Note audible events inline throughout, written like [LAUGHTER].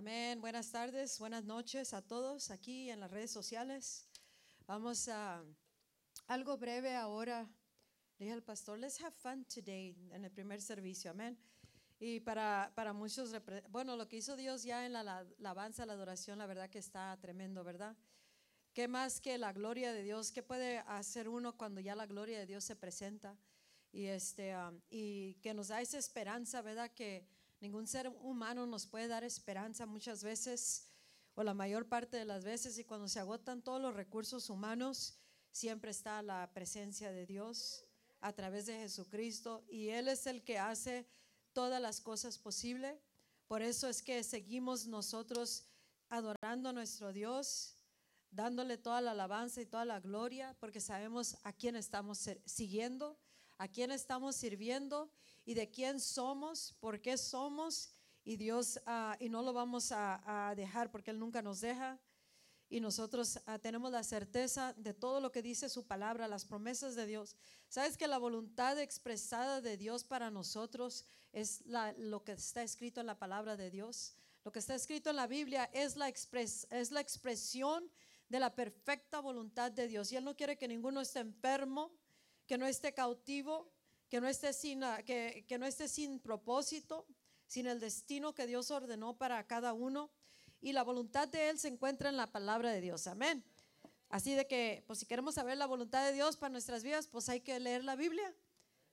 Amén. Buenas tardes, buenas noches a todos aquí en las redes sociales. Vamos a algo breve ahora. Dije al pastor, let's have fun today en el primer servicio. Amén. Y para, para muchos, bueno, lo que hizo Dios ya en la, la alabanza, la adoración, la verdad que está tremendo, ¿verdad? ¿Qué más que la gloria de Dios? ¿Qué puede hacer uno cuando ya la gloria de Dios se presenta? Y, este, um, y que nos da esa esperanza, ¿verdad? Que ningún ser humano nos puede dar esperanza muchas veces, o la mayor parte de las veces, y cuando se agotan todos los recursos humanos, siempre está la presencia de Dios a través de Jesucristo, y Él es el que hace todas las cosas posibles. Por eso es que seguimos nosotros adorando a nuestro Dios, dándole toda la alabanza y toda la gloria, porque sabemos a quién estamos siguiendo, a quién estamos sirviendo y de quién somos, por qué somos, y Dios, ah, y no lo vamos a, dejar porque Él nunca nos deja. Y nosotros ah, tenemos la certeza de todo lo que dice su palabra, las promesas de Dios. Sabes que la voluntad expresada de Dios para nosotros es lo que está escrito en la palabra de Dios. Lo que está escrito en la Biblia es la, expres- es la expresión de la perfecta voluntad de Dios. Y Él no quiere que ninguno esté enfermo, que no esté cautivo, que no esté sin, que, que no esté sin propósito, sin el destino que Dios ordenó para cada uno. Y la voluntad de Él se encuentra en la palabra de Dios. Amén. Así de que, pues si queremos saber la voluntad de Dios para nuestras vidas, pues hay que leer la Biblia.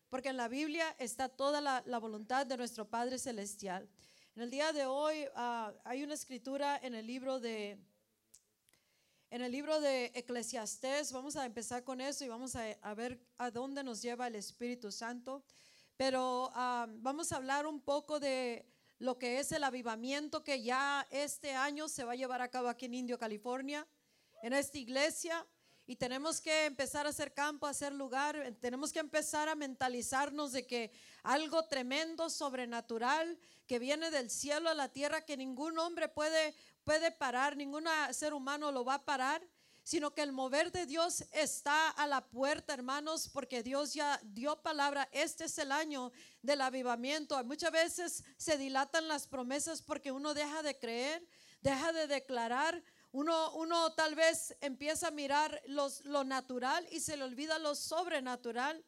Porque en la Biblia está toda la, la voluntad de nuestro Padre Celestial. En el día de hoy ah, hay una escritura en el libro de, en el libro de Eclesiastés, vamos a empezar con eso y vamos a, ver a dónde nos lleva el Espíritu Santo. Pero ah, vamos a hablar un poco de lo que es el avivamiento que ya este año se va a llevar a cabo aquí en Indio, California, en esta iglesia. Y tenemos que empezar a hacer campo, a hacer lugar. eh, Tenemos que empezar a mentalizarnos de que algo tremendo, sobrenatural, que viene del cielo a la tierra, que ningún hombre puede, puede parar, ningún ser humano lo va a parar, sino que el mover de Dios está a la puerta, hermanos, porque Dios ya dio palabra. Este es el año del avivamiento. Muchas veces se dilatan las promesas porque uno deja de creer, deja de declarar. Uno, uno tal vez empieza a mirar los, lo natural y se le olvida lo sobrenatural.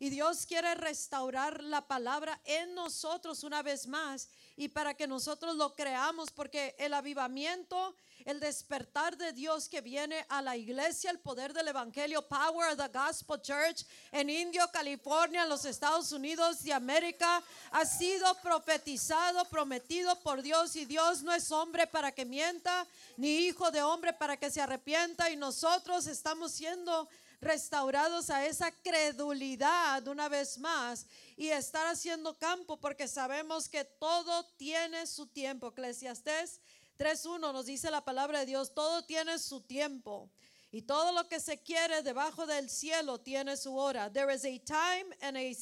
Y Dios quiere restaurar la palabra en nosotros una vez más y para que nosotros lo creamos, porque el avivamiento, el despertar de Dios que viene a la iglesia, el poder del evangelio, Power of the Gospel Church en Indio, California, en los Estados Unidos de América, ha sido profetizado, prometido por Dios y Dios no es hombre para que mienta, ni hijo de hombre para que se arrepienta y nosotros estamos siendo restaurados a esa credulidad una vez más y estar haciendo campo porque sabemos que todo tiene su tiempo. Eclesiastés 3.1 nos dice la palabra de Dios, todo tiene su tiempo. Y todo lo que se quiere debajo del cielo tiene su hora. There is a time and a,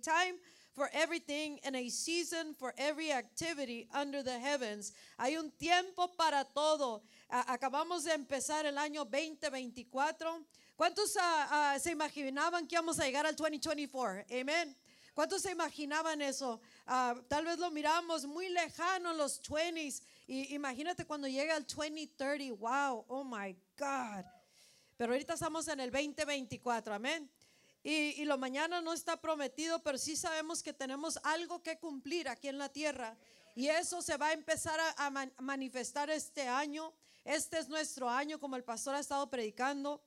time for everything and a season for every activity under the heavens. Hay un tiempo para todo. Acabamos de empezar el año 2024. ¿Cuántos ah, ah, se imaginaban que íbamos a llegar al 2024? Amén. ¿Cuántos se imaginaban eso? Ah, tal vez lo miramos muy lejano los 20s. Y imagínate cuando llega el 2030. Wow, oh my God. Pero ahorita estamos en el 2024, amén. Y, lo mañana no está prometido, pero sí sabemos que tenemos algo que cumplir aquí en la tierra. Y eso se va a empezar a, a man- manifestar este año. Este es nuestro año, como el pastor ha estado predicando.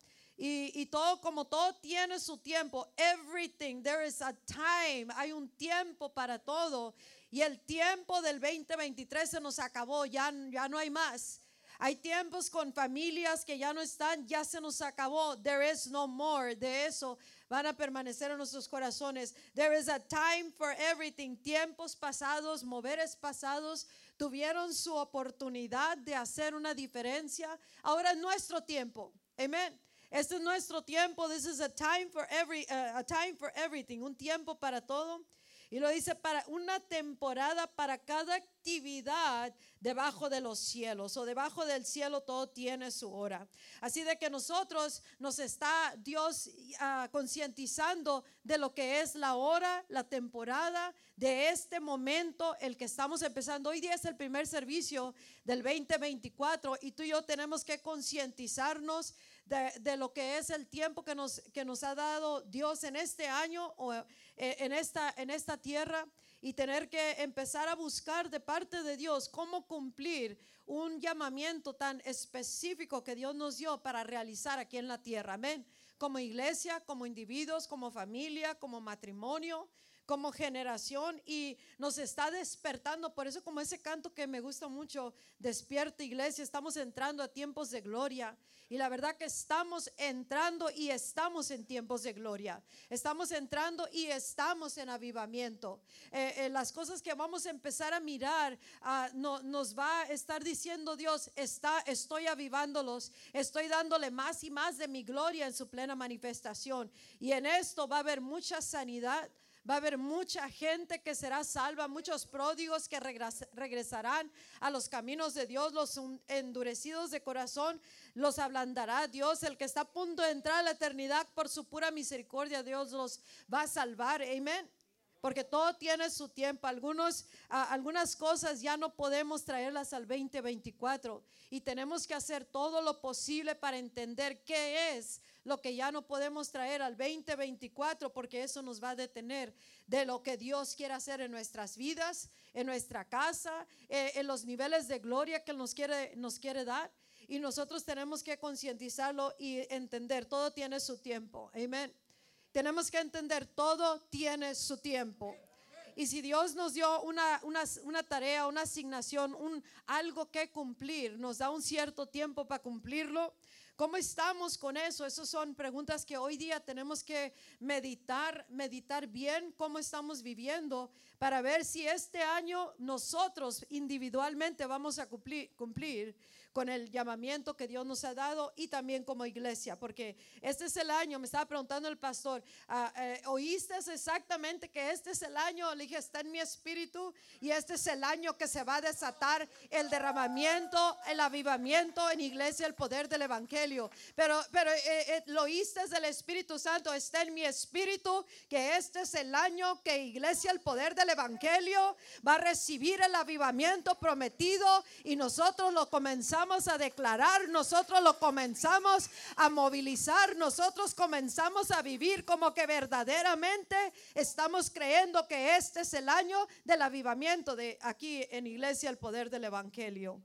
Y, y todo, como todo tiene su tiempo, everything, there is a time, hay un tiempo para todo. Y el tiempo del 2023 se nos acabó, ya, ya no hay más. Hay tiempos con familias que ya no están, ya se nos acabó. There is no more. De eso van a permanecer en nuestros corazones. There is a time for everything. Tiempos pasados, moveres pasados tuvieron su oportunidad de hacer una diferencia. Ahora es nuestro tiempo. Amén. Este es nuestro tiempo. This is a time for every uh, a time for everything, un tiempo para todo. Y lo dice para una temporada para cada actividad debajo de los cielos o debajo del cielo todo tiene su hora. Así de que nosotros nos está Dios ah, concientizando de lo que es la hora, la temporada de este momento, el que estamos empezando. Hoy día es el primer servicio del 2024 y tú y yo tenemos que concientizarnos de, lo que es el tiempo que nos, que nos ha dado Dios en este año o eh, en esta, en esta tierra y tener que empezar a buscar de parte de Dios cómo cumplir un llamamiento tan específico que Dios nos dio para realizar aquí en la tierra. Amén. Como iglesia, como individuos, como familia, como matrimonio, como generación y nos está despertando. Por eso como ese canto que me gusta mucho, despierta iglesia, estamos entrando a tiempos de gloria. Y la verdad que estamos entrando y estamos en tiempos de gloria. Estamos entrando y estamos en avivamiento. Eh, eh, las cosas que vamos a empezar a mirar ah, no, nos va a estar diciendo Dios, está, estoy avivándolos, estoy dándole más y más de mi gloria en su plena manifestación. Y en esto va a haber mucha sanidad Va a haber mucha gente que será salva, muchos pródigos que regresarán a los caminos de Dios, los endurecidos de corazón los ablandará Dios, el que está a punto de entrar a la eternidad por su pura misericordia, Dios los va a salvar. Amén porque todo tiene su tiempo. Algunos, algunas cosas ya no podemos traerlas al 2024 y tenemos que hacer todo lo posible para entender qué es lo que ya no podemos traer al 2024 porque eso nos va a detener de lo que Dios quiere hacer en nuestras vidas, en nuestra casa, eh, en los niveles de gloria que nos quiere, nos quiere dar. Y nosotros tenemos que concientizarlo y entender, todo tiene su tiempo. Amén. Tenemos que entender, todo tiene su tiempo. Y si Dios nos dio una, una, tarea, una asignación, un, algo que cumplir, nos da un cierto tiempo para cumplirlo, ¿Cómo estamos con eso? Esas son preguntas que hoy día tenemos que meditar, meditar bien cómo estamos viviendo para ver si este año nosotros individualmente vamos a cumplir, cumplir con el llamamiento que Dios nos ha dado y también como iglesia, porque este es el año, me estaba preguntando el pastor, ah, eh, ¿oíste exactamente que este es el año? Le dije, está en mi espíritu y este es el año que se va a desatar el derramamiento, el avivamiento en iglesia, el poder del evangelio. Pero, pero eh, eh, lo oíste del Espíritu Santo, está en mi espíritu que este es el año que iglesia, el poder del evangelio va a recibir el avivamiento prometido y nosotros lo comenzamos a declarar, nosotros lo comenzamos a movilizar, nosotros comenzamos a vivir como que verdaderamente estamos creyendo que este es el año del avivamiento de aquí en Iglesia el poder del Evangelio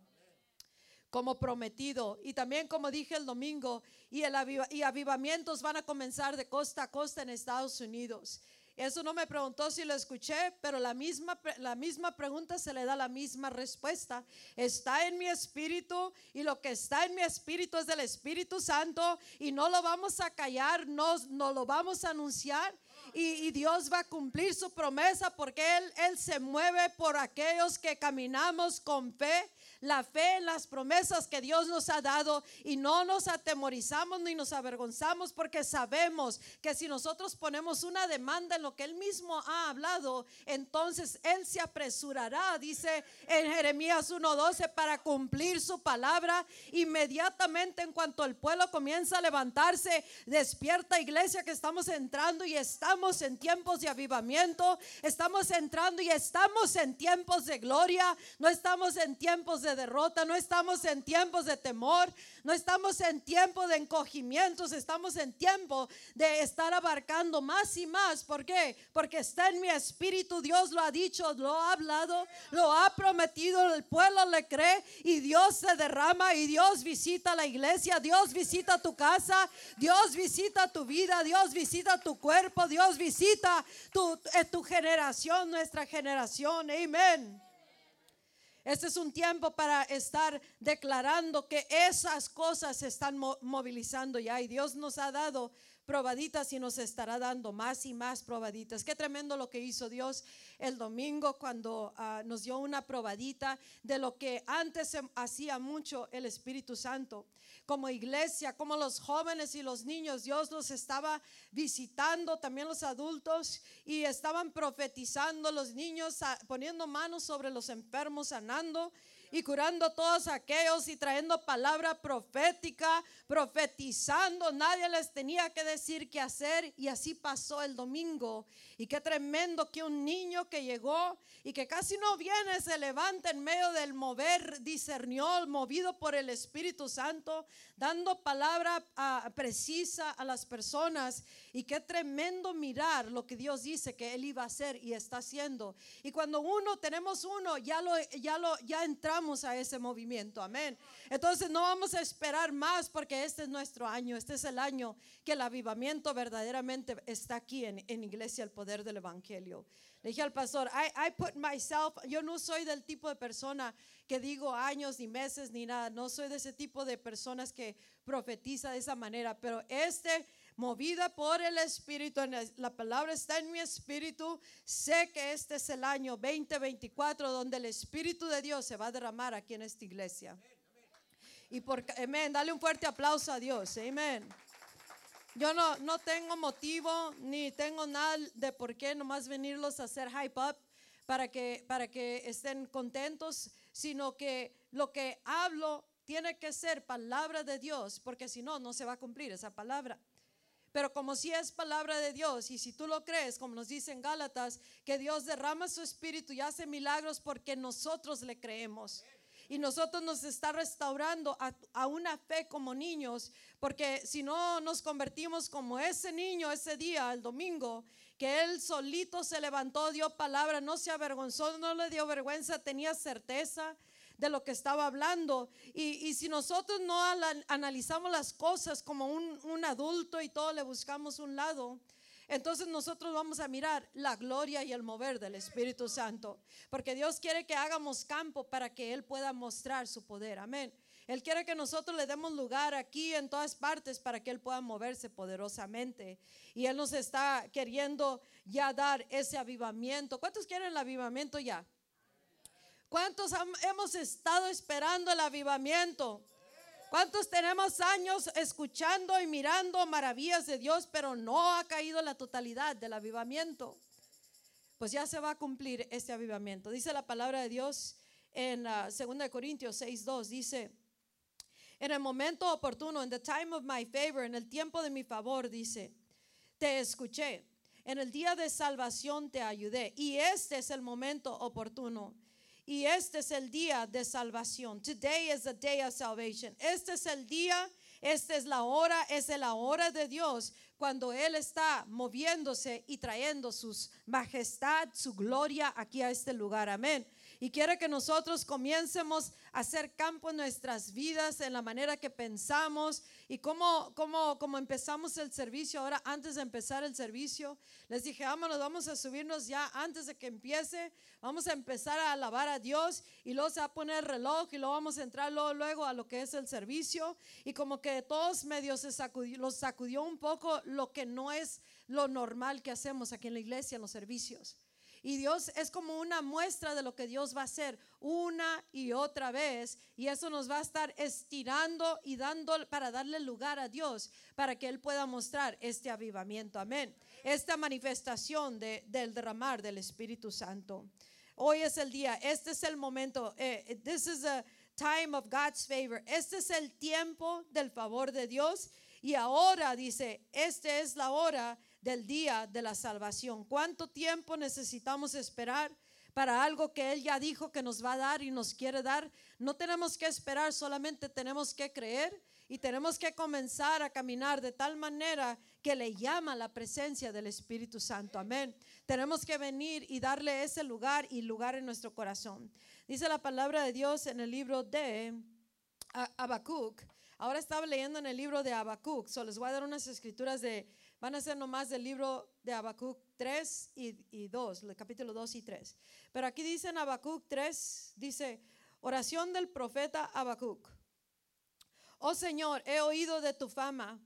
como prometido. Y también como dije el domingo, y, el y avivamientos van a comenzar de costa a costa en Estados Unidos. Eso no me preguntó si lo escuché, pero la misma, la misma pregunta se le da la misma respuesta. Está en mi espíritu y lo que está en mi espíritu es del Espíritu Santo y no lo vamos a callar, no, no lo vamos a anunciar. Y, Dios va a cumplir su promesa porque Él, Él se mueve por aquellos que caminamos con fe la fe en las promesas que Dios nos ha dado y no nos atemorizamos ni nos avergonzamos porque sabemos que si nosotros ponemos una demanda en lo que Él mismo ha hablado, entonces Él se apresurará, dice en Jeremías 1.12, para cumplir su palabra. Inmediatamente en cuanto el pueblo comienza a levantarse, despierta iglesia que estamos entrando y estamos en tiempos de avivamiento, estamos entrando y estamos en tiempos de gloria, no estamos en tiempos de derrota, no estamos en tiempos de temor, no estamos en tiempo de encogimientos, estamos en tiempo de estar abarcando más y más. ¿Por qué? Porque está en mi espíritu, Dios lo ha dicho, lo ha hablado, lo ha prometido, el pueblo le cree y Dios se derrama y Dios visita la iglesia, Dios visita tu casa, Dios visita tu vida, Dios visita tu cuerpo, Dios visita tu, eh, tu generación, nuestra generación. Amén. Este es un tiempo para estar declarando que esas cosas se están movilizando ya y Dios nos ha dado probaditas y nos estará dando más y más probaditas. Qué tremendo lo que hizo Dios el domingo cuando ah, nos dio una probadita de lo que antes hacía mucho el Espíritu Santo. Como iglesia, como los jóvenes y los niños, Dios los estaba visitando, también los adultos, y estaban profetizando los niños, ah, poniendo manos sobre los enfermos, sanando y curando a todos aquellos y trayendo palabra profética, profetizando. Nadie les tenía que decir qué hacer y así pasó el domingo. Y qué tremendo que un niño que llegó y que casi no viene, se levanta en medio del mover, discernió, movido por el Espíritu Santo, dando palabra ah, precisa a las personas. Y qué tremendo mirar lo que Dios dice que Él iba a hacer y está haciendo. Y cuando uno, tenemos uno, ya lo, ya lo, ya entramos a ese movimiento. Amén. Entonces no vamos a esperar más porque este es nuestro año. Este es el año que el avivamiento verdaderamente está aquí en, en Iglesia el Poder del Evangelio. Le dije al pastor, I, I put myself, yo no soy del tipo de persona que digo años ni meses ni nada. No soy de ese tipo de personas que profetiza de esa manera. Pero este movida por el Espíritu, la palabra está en mi espíritu, sé que este es el año 2024 donde el Espíritu de Dios se va a derramar aquí en esta iglesia. Y por, amén, dale un fuerte aplauso a Dios, amén. Yo no, no tengo motivo ni tengo nada de por qué nomás venirlos a hacer hype up para que, para que estén contentos, sino que lo que hablo tiene que ser palabra de Dios, porque si no, no se va a cumplir esa palabra. Pero como si es palabra de Dios y si tú lo crees, como nos dice en Gálatas, que Dios derrama su espíritu y hace milagros porque nosotros le creemos. Y nosotros nos está restaurando a, una fe como niños, porque si no nos convertimos como ese niño ese día, el domingo, que él solito se levantó, dio palabra, no se avergonzó, no le dio vergüenza, tenía certeza de lo que estaba hablando. Y, si nosotros no analizamos las cosas como un, un adulto y todo le buscamos un lado, entonces nosotros vamos a mirar la gloria y el mover del Espíritu Santo. Porque Dios quiere que hagamos campo para que Él pueda mostrar su poder. Amén. Él quiere que nosotros le demos lugar aquí en todas partes para que Él pueda moverse poderosamente. Y Él nos está queriendo ya dar ese avivamiento. ¿Cuántos quieren el avivamiento ya? ¿Cuántos hemos estado esperando el avivamiento? ¿Cuántos tenemos años escuchando y mirando maravillas de Dios, pero no ha caído la totalidad del avivamiento? Pues ya se va a cumplir este avivamiento. Dice la palabra de Dios en 2 uh, Corintios 6:2 dice, en el momento oportuno, en the time of my favor, en el tiempo de mi favor, dice, te escuché. En el día de salvación te ayudé. Y este es el momento oportuno. Y este es el día de salvación. Today is the day of salvation. Este es el día, esta es la hora, es la hora de Dios cuando Él está moviéndose y trayendo su majestad, su gloria aquí a este lugar. Amén y quiere que nosotros comiencemos a hacer campo en nuestras vidas, en la manera que pensamos y cómo, cómo, cómo empezamos el servicio. Ahora, antes de empezar el servicio, les dije, vámonos, vamos a subirnos ya antes de que empiece. Vamos a empezar a alabar a Dios y luego se va a poner el reloj y luego vamos a entrar luego, a lo que es el servicio. Y como que todos medios se sacudió, los sacudió un poco lo que no es lo normal que hacemos aquí en la iglesia, en los servicios. Y Dios es como una muestra de lo que Dios va a hacer una y otra vez. Y eso nos va a estar estirando y dando para darle lugar a Dios, para que Él pueda mostrar este avivamiento. Amén. Esta manifestación del derramar del Espíritu Santo. Hoy es el día, este es el momento. Eh, this is a time of God's favor. Este es el tiempo del favor de Dios. Y ahora dice, esta es la hora del día de la salvación. ¿Cuánto tiempo necesitamos esperar para algo que Él ya dijo que nos va a dar y nos quiere dar? No tenemos que esperar, solamente tenemos que creer y tenemos que comenzar a caminar de tal manera que le llama la presencia del Espíritu Santo. Amén. Tenemos que venir y darle ese lugar y lugar en nuestro corazón. Dice la palabra de Dios en el libro de Habacuc. Ahora estaba leyendo en el libro de Habacuc. So les voy a dar unas escrituras de Van a ser nomás del libro de Habacuc 3 y, 2, el capítulo 2 y 3. Pero aquí dice en Habacuc 3, dice, oración del profeta Habacuc. Oh Señor, he oído de tu fama.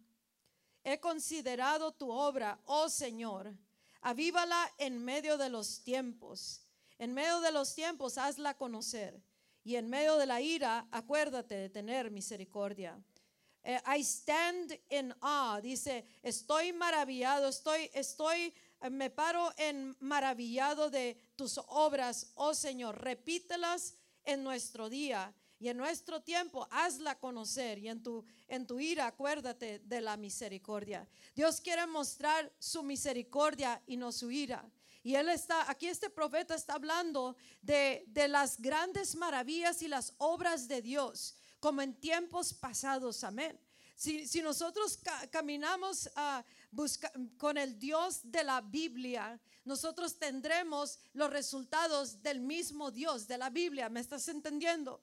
he considerado tu obra, oh Señor. Avívala en medio de los tiempos. En medio de los tiempos, hazla conocer. Y en medio de la ira, acuérdate de tener misericordia. Eh, I stand in awe. Dice, estoy maravillado, estoy, estoy, eh, me paro en maravillado de tus obras, oh Señor. Repítelas en nuestro día y en nuestro tiempo, hazla conocer y en tu, en tu ira acuérdate de la misericordia. Dios quiere mostrar su misericordia y no su ira. Y él está, aquí este profeta está hablando de, de las grandes maravillas y las obras de Dios, como en tiempos pasados. Amén. Si, si nosotros caminamos a buscar con el Dios de la Biblia, nosotros tendremos los resultados del mismo Dios de la Biblia. ¿Me estás entendiendo?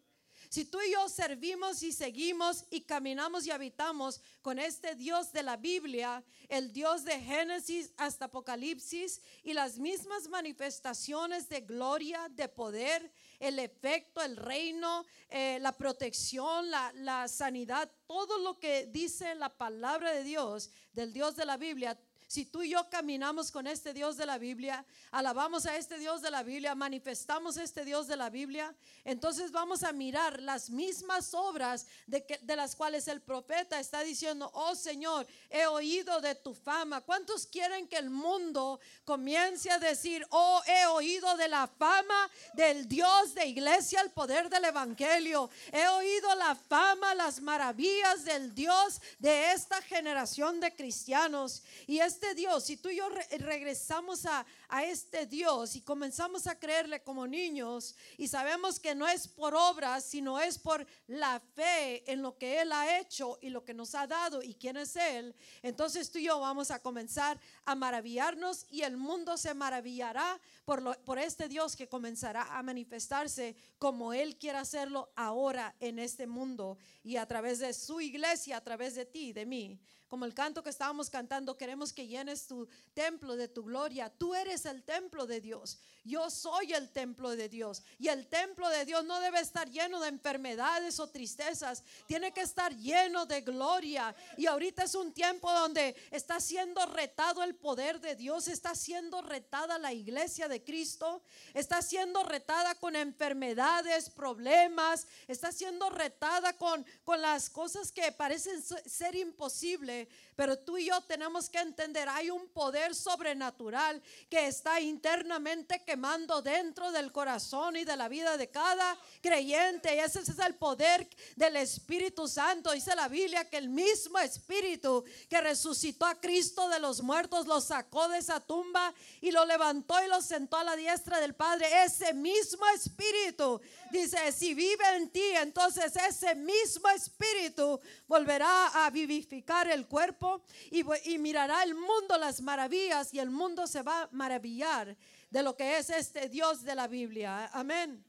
Si tú y yo servimos y seguimos y caminamos y habitamos con este Dios de la Biblia, el Dios de Génesis hasta Apocalipsis y las mismas manifestaciones de gloria, de poder, el efecto, el reino, eh, la protección, la, la sanidad, todo lo que dice la palabra de Dios, del Dios de la Biblia, si tú y yo caminamos con este Dios de la Biblia, alabamos a este Dios de la Biblia, manifestamos este Dios de la Biblia, entonces vamos a mirar las mismas obras de, de las cuales el profeta está diciendo, oh Señor, he oído de tu fama. ¿Cuántos quieren que el mundo comience a decir, oh, he oído de la fama del Dios de iglesia, el poder del Evangelio? He oído la fama, las maravillas del Dios de esta generación de cristianos. Y es este Dios, si tú y yo regresamos a, a este Dios y comenzamos a creerle como niños y sabemos que no es por obras, sino es por la fe en lo que Él ha hecho y lo que nos ha dado y quién es Él, entonces tú y yo vamos a comenzar a maravillarnos y el mundo se maravillará por, lo, por este Dios que comenzará a manifestarse como Él quiere hacerlo ahora en este mundo y a través de su iglesia, a través de ti, de mí como el canto que estábamos cantando, queremos que llenes tu templo de tu gloria. Tú eres el templo de Dios. Yo soy el templo de Dios. Y el templo de Dios no debe estar lleno de enfermedades o tristezas. Tiene que estar lleno de gloria. Y ahorita es un tiempo donde está siendo retado el poder de Dios. Está siendo retada la iglesia de Cristo. Está siendo retada con enfermedades, problemas. Está siendo retada con, con las cosas que parecen ser imposibles pero tú y yo tenemos que entender, hay un poder sobrenatural que está internamente quemando dentro del corazón y de la vida de cada creyente. Y ese es el poder del Espíritu Santo. Dice la Biblia que el mismo Espíritu que resucitó a Cristo de los muertos lo sacó de esa tumba y lo levantó y lo sentó a la diestra del Padre. Ese mismo Espíritu dice, si vive en ti, entonces ese mismo Espíritu volverá a vivificar el cuerpo y, mirará el mundo las maravillas y el mundo se va a maravillar de lo que es este Dios de la Biblia. Amén.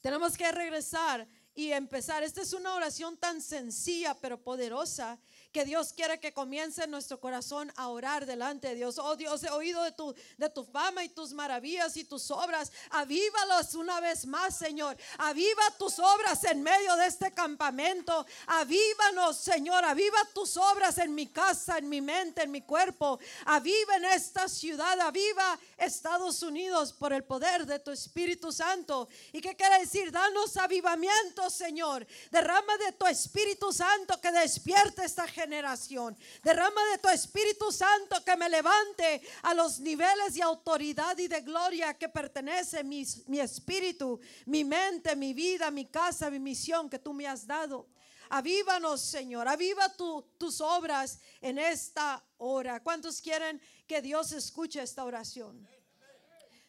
Tenemos que regresar y empezar. Esta es una oración tan sencilla pero poderosa que Dios quiere que comience en nuestro corazón a orar delante de Dios. Oh Dios, he oído de tu, de tu fama y tus maravillas y tus obras. Avívalos una vez más, Señor. Aviva tus obras en medio de este campamento. Avívanos, Señor. Aviva tus obras en mi casa, en mi mente, en mi cuerpo. Aviva en esta ciudad. Aviva Estados Unidos por el poder de tu Espíritu Santo. ¿Y qué quiere decir? Danos avivamiento, Señor. Derrama de tu Espíritu Santo que despierte esta gente generación. Derrama de tu Espíritu Santo que me levante a los niveles de autoridad y de gloria que pertenece mi, mi espíritu, mi mente, mi vida, mi casa, mi misión que tú me has dado. Avívanos, Señor. Aviva tus obras en esta hora. ¿Cuántos quieren que Dios escuche esta oración?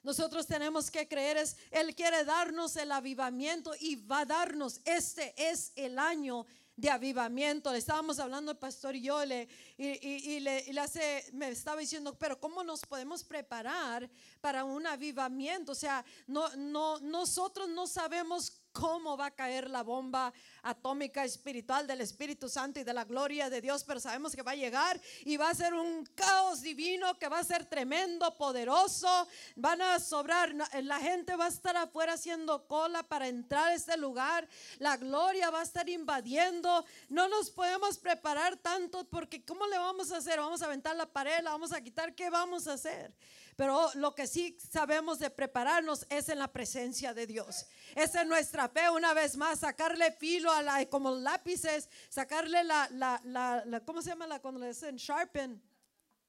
Nosotros tenemos que creer, es, Él quiere darnos el avivamiento y va a darnos, este es el año de avivamiento. Le estábamos hablando el pastor y yo le, y, le, hace, me estaba diciendo, pero ¿cómo nos podemos preparar para un avivamiento? O sea, no, no, nosotros no sabemos cómo va a caer la bomba atómica espiritual del Espíritu Santo y de la gloria de Dios, pero sabemos que va a llegar y va a ser un caos divino que va a ser tremendo, poderoso. Van a sobrar, la gente va a estar afuera haciendo cola para entrar a este lugar. La gloria va a estar invadiendo. No nos podemos preparar tanto porque ¿cómo le vamos a hacer? Vamos a aventar la pared, la vamos a quitar, ¿qué vamos a hacer? Pero lo que sí sabemos de prepararnos es en la presencia de Dios. Esa es nuestra fe, una vez más, sacarle filo a la, como lápices, sacarle la, la, la, ¿cómo se llama la cuando le dicen sharpen?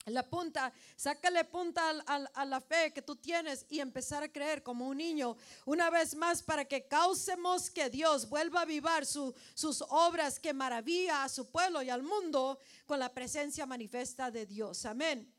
La punta, sácale punta a, la fe que tú tienes y empezar a creer como un niño, una vez más, para que causemos que Dios vuelva a avivar sus obras que maravilla a su pueblo y al mundo con la presencia manifiesta de Dios. Amén.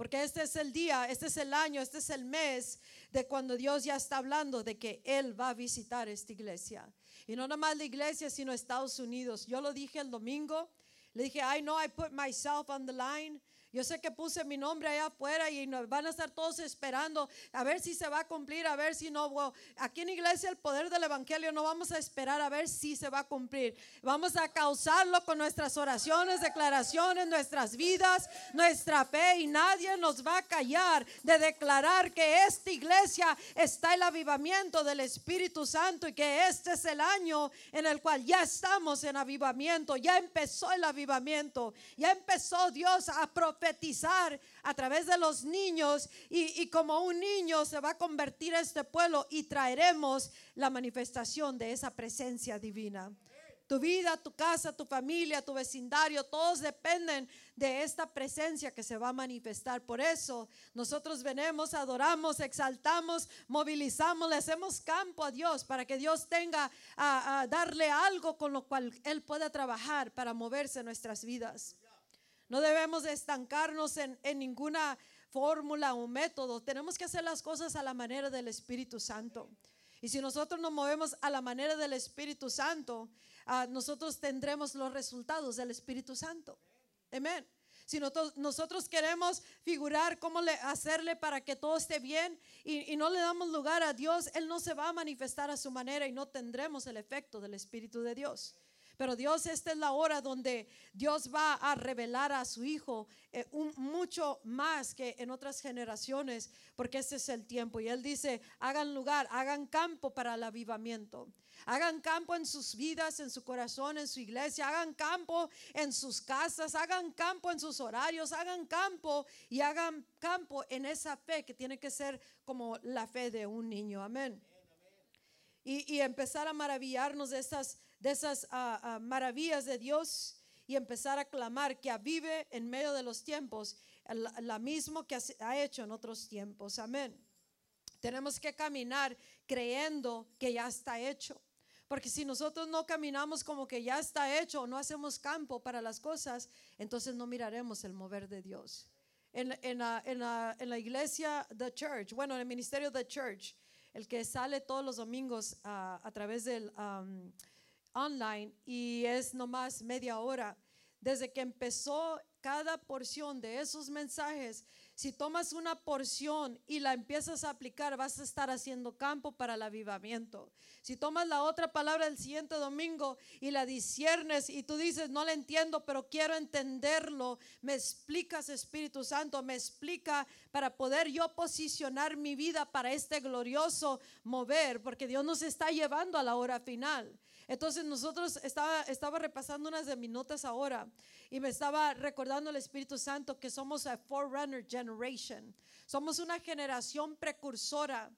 Porque este es el día, este es el año, este es el mes de cuando Dios ya está hablando de que Él va a visitar esta iglesia. Y no nada más la iglesia, sino Estados Unidos. Yo lo dije el domingo. Le dije, I know I put myself on the line. Yo sé que puse mi nombre allá afuera y van a estar todos esperando a ver si se va a cumplir, a ver si no. aquí en iglesia el poder del evangelio no vamos a esperar a ver si se va a cumplir. Vamos a causarlo con nuestras oraciones, declaraciones, nuestras vidas, nuestra fe y nadie nos va a callar de declarar que esta iglesia está el avivamiento del Espíritu Santo y que este es el año en el cual ya estamos en avivamiento, ya empezó el avivamiento, ya empezó Dios a profetizar profetizar a través de los niños y, como un niño se va a convertir este pueblo y traeremos la manifestación de esa presencia divina. Tu vida, tu casa, tu familia, tu vecindario, todos dependen de esta presencia que se va a manifestar. Por eso nosotros venimos, adoramos, exaltamos, movilizamos, le hacemos campo a Dios para que Dios tenga a, a darle algo con lo cual Él pueda trabajar para moverse en nuestras vidas. No debemos estancarnos en, ninguna fórmula o método. Tenemos que hacer las cosas a la manera del Espíritu Santo. Y si nosotros nos movemos a la manera del Espíritu Santo, ah, nosotros tendremos los resultados del Espíritu Santo. Amén. Si nosotros, queremos figurar cómo le, hacerle para que todo esté bien y, y, no le damos lugar a Dios, Él no se va a manifestar a su manera y no tendremos el efecto del Espíritu de Dios. Pero Dios, esta es la hora donde Dios va a revelar a su Hijo eh, mucho más que en otras generaciones, porque este es el tiempo. Y Él dice, hagan lugar, hagan campo para el avivamiento. Hagan campo en sus vidas, en su corazón, en su iglesia. Hagan campo en sus casas. Hagan campo en sus horarios. Hagan campo y hagan campo en esa fe que tiene que ser como la fe de un niño. Amén. Y, y empezar a maravillarnos de esas de esas ah, maravillas de Dios y empezar a clamar que avive en medio de los tiempos la mismo que ha hecho en otros tiempos. Amén. Tenemos que caminar creyendo que ya está hecho. Porque si nosotros no caminamos como que ya está hecho, no hacemos campo para las cosas, entonces no miraremos el mover de Dios. En, en, la, en, la, en la, iglesia, The Church, bueno, en el ministerio The Church, el que sale todos los domingos ah, a través del online y es nomás media hora. Desde que empezó cada porción de esos mensajes, si tomas una porción y la empiezas a aplicar, vas a estar haciendo campo para el avivamiento. Si tomas la otra palabra el siguiente domingo y la disiernes y tú dices, no la entiendo, pero quiero entenderlo, me explicas Espíritu Santo, me explica para poder yo posicionar mi vida para este glorioso mover, porque Dios nos está llevando a la hora final. Entonces nosotros estaba, estaba repasando unas de mis notas ahora y me estaba recordando el Espíritu Santo que somos a Forerunner Generation. Somos una generación precursora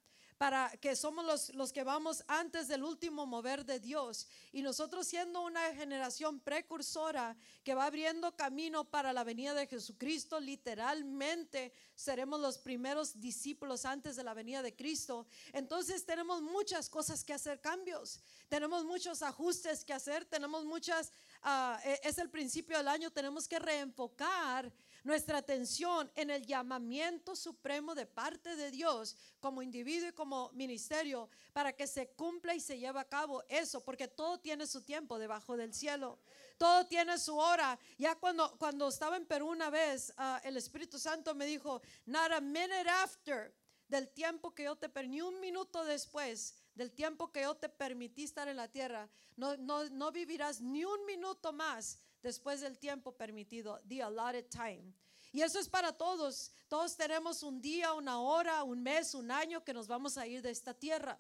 para que somos los, los, que vamos antes del último mover de Dios. Y nosotros siendo una generación precursora que va abriendo camino para la venida de Jesucristo, literalmente seremos los primeros discípulos antes de la venida de Cristo. Entonces tenemos muchas cosas que hacer, cambios, tenemos muchos ajustes que hacer, tenemos muchas, ah, e, es el principio del año, tenemos que reenfocar nuestra atención en el llamamiento supremo de parte de Dios como individuo y como ministerio para que se cumpla y se lleve a cabo eso, porque todo tiene su tiempo debajo del cielo. Todo tiene su hora. Ya cuando, cuando estaba en Perú una vez, ah, el Espíritu Santo me dijo, not a minute after del tiempo que yo te perdí, un minuto después del tiempo que yo te permití estar en la tierra, no, no, no vivirás ni un minuto más después del tiempo permitido, the allotted time. Y eso es para todos. Todos tenemos un día, una hora, un mes, un año que nos vamos a ir de esta tierra.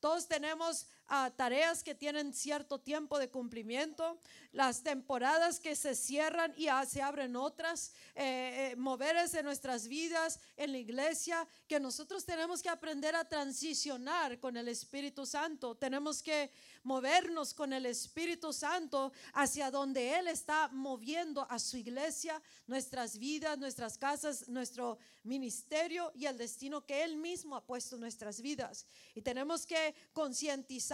Todos tenemos ah, tareas que tienen cierto tiempo de cumplimiento, las temporadas que se cierran y ah, se abren otras, eh, eh, moveres en nuestras vidas, en la iglesia, que nosotros tenemos que aprender a transicionar con el Espíritu Santo. Tenemos que movernos con el Espíritu Santo hacia donde Él está moviendo a su iglesia, nuestras vidas, nuestras casas, nuestro ministerio y el destino que Él mismo ha puesto en nuestras vidas. Y tenemos que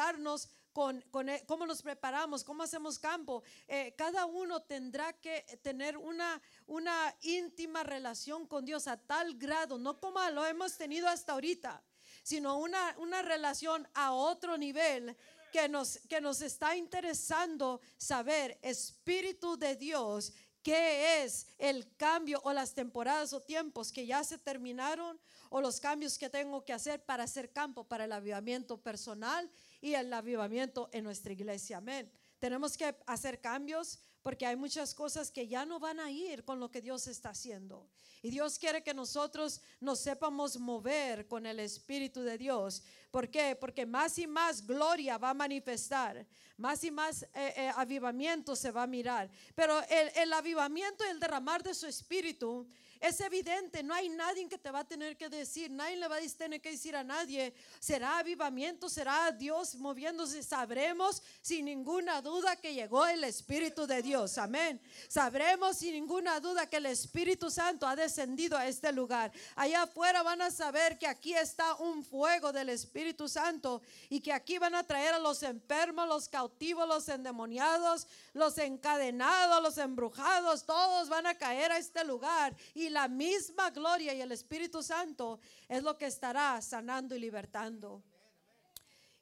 concientizarnos con, e, cómo nos preparamos, cómo hacemos campo. Eh, cada uno tendrá que tener una, una íntima relación con Dios a tal grado, no como lo hemos tenido hasta ahorita, sino una, una relación a otro nivel que nos, que nos está interesando saber, Espíritu de Dios, qué es el cambio o las temporadas o tiempos que ya se terminaron o los cambios que tengo que hacer para hacer campo para el avivamiento personal y el avivamiento en nuestra iglesia. Amén. Tenemos que hacer cambios porque hay muchas cosas que ya no van a ir con lo que Dios está haciendo. Y Dios quiere que nosotros nos sepamos mover con el Espíritu de Dios. ¿Por qué? Porque más y más gloria va a manifestar, más y más eh, eh, avivamiento se va a mirar. Pero el, el avivamiento el derramar de su Espíritu es evidente, no hay nadie que te va a tener que decir, nadie le va a tener que decir a nadie, será avivamiento, será Dios moviéndose, sabremos sin ninguna duda que llegó el Espíritu de Dios, amén. Sabremos sin ninguna duda que el Espíritu Santo ha descendido a este lugar. Allá afuera van a saber que aquí está un fuego del Espíritu Santo y que aquí van a traer a los enfermos, los cautivos, los endemoniados, los encadenados, los embrujados, todos van a caer a este lugar y la misma gloria y el Espíritu Santo es lo que estará sanando y libertando.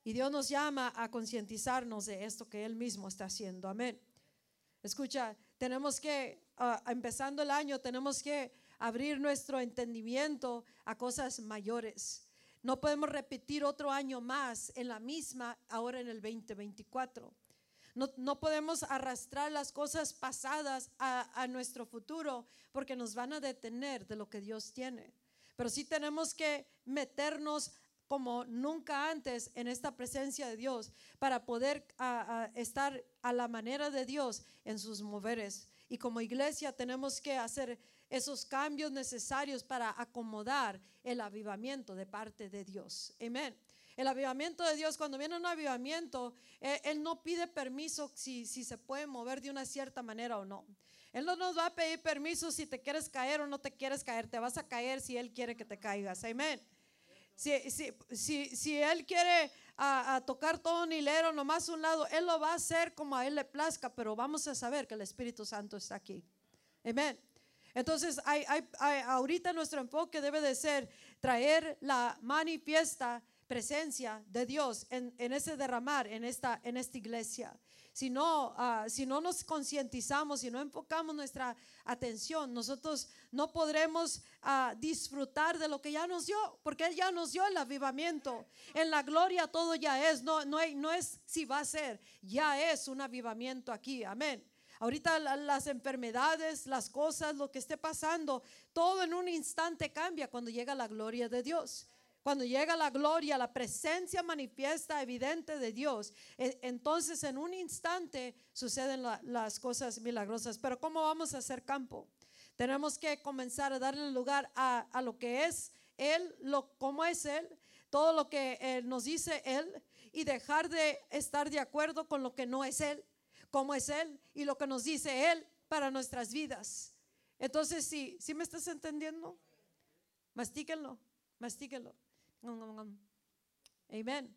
Y Dios nos llama a concientizarnos de esto que Él mismo está haciendo. Amén. Escucha, tenemos que, ah, empezando el año, tenemos que abrir nuestro entendimiento a cosas mayores. No podemos repetir otro año más en la misma ahora en el 2024. No, podemos arrastrar las cosas pasadas a, nuestro futuro porque nos van a detener de lo que Dios tiene. Pero sí tenemos que meternos como nunca antes en esta presencia de Dios para poder estar a la manera de Dios en sus moveres. Y como iglesia tenemos que hacer esos cambios necesarios para acomodar el avivamiento de parte de Dios. Amén. El avivamiento de Dios, cuando viene un avivamiento, eh, Él, no pide permiso si, si se puede mover de una cierta manera o no. Él no nos va a pedir permiso si te quieres caer o no te quieres caer. Te vas a caer si Él quiere que te caigas. Amén. Si, si, si, si Él quiere a, tocar todo un hilero, nomás un lado, Él lo va a hacer como a Él le plazca, pero vamos a saber que el Espíritu Santo está aquí. Amén. Entonces, hay, hay, ahorita nuestro enfoque debe de ser traer la manifiesta presencia de Dios en, ese derramar, en esta, en esta iglesia. Si no, ah, si no nos concientizamos, si no enfocamos nuestra atención, nosotros no podremos ah, disfrutar de lo que ya nos dio, porque Él ya nos dio el avivamiento. En la gloria todo ya es, no, no, hay, no es si va a ser, ya es un avivamiento aquí, amén. Ahorita las enfermedades, las cosas, lo que esté pasando, todo en un instante cambia cuando llega la gloria de Dios. Cuando llega la gloria, la presencia manifiesta, evidente de Dios, e, entonces en un instante suceden las cosas milagrosas. Pero ¿cómo vamos a hacer campo? Tenemos que comenzar a darle lugar a, lo que es Él, lo, cómo es Él, todo lo que eh, nos dice Él y dejar de estar de acuerdo con lo que no es Él, cómo es Él y lo que nos dice Él para nuestras vidas. Entonces, sí, ¿sí me estás entendiendo? Mastíquenlo, mastíquenlo. Amén.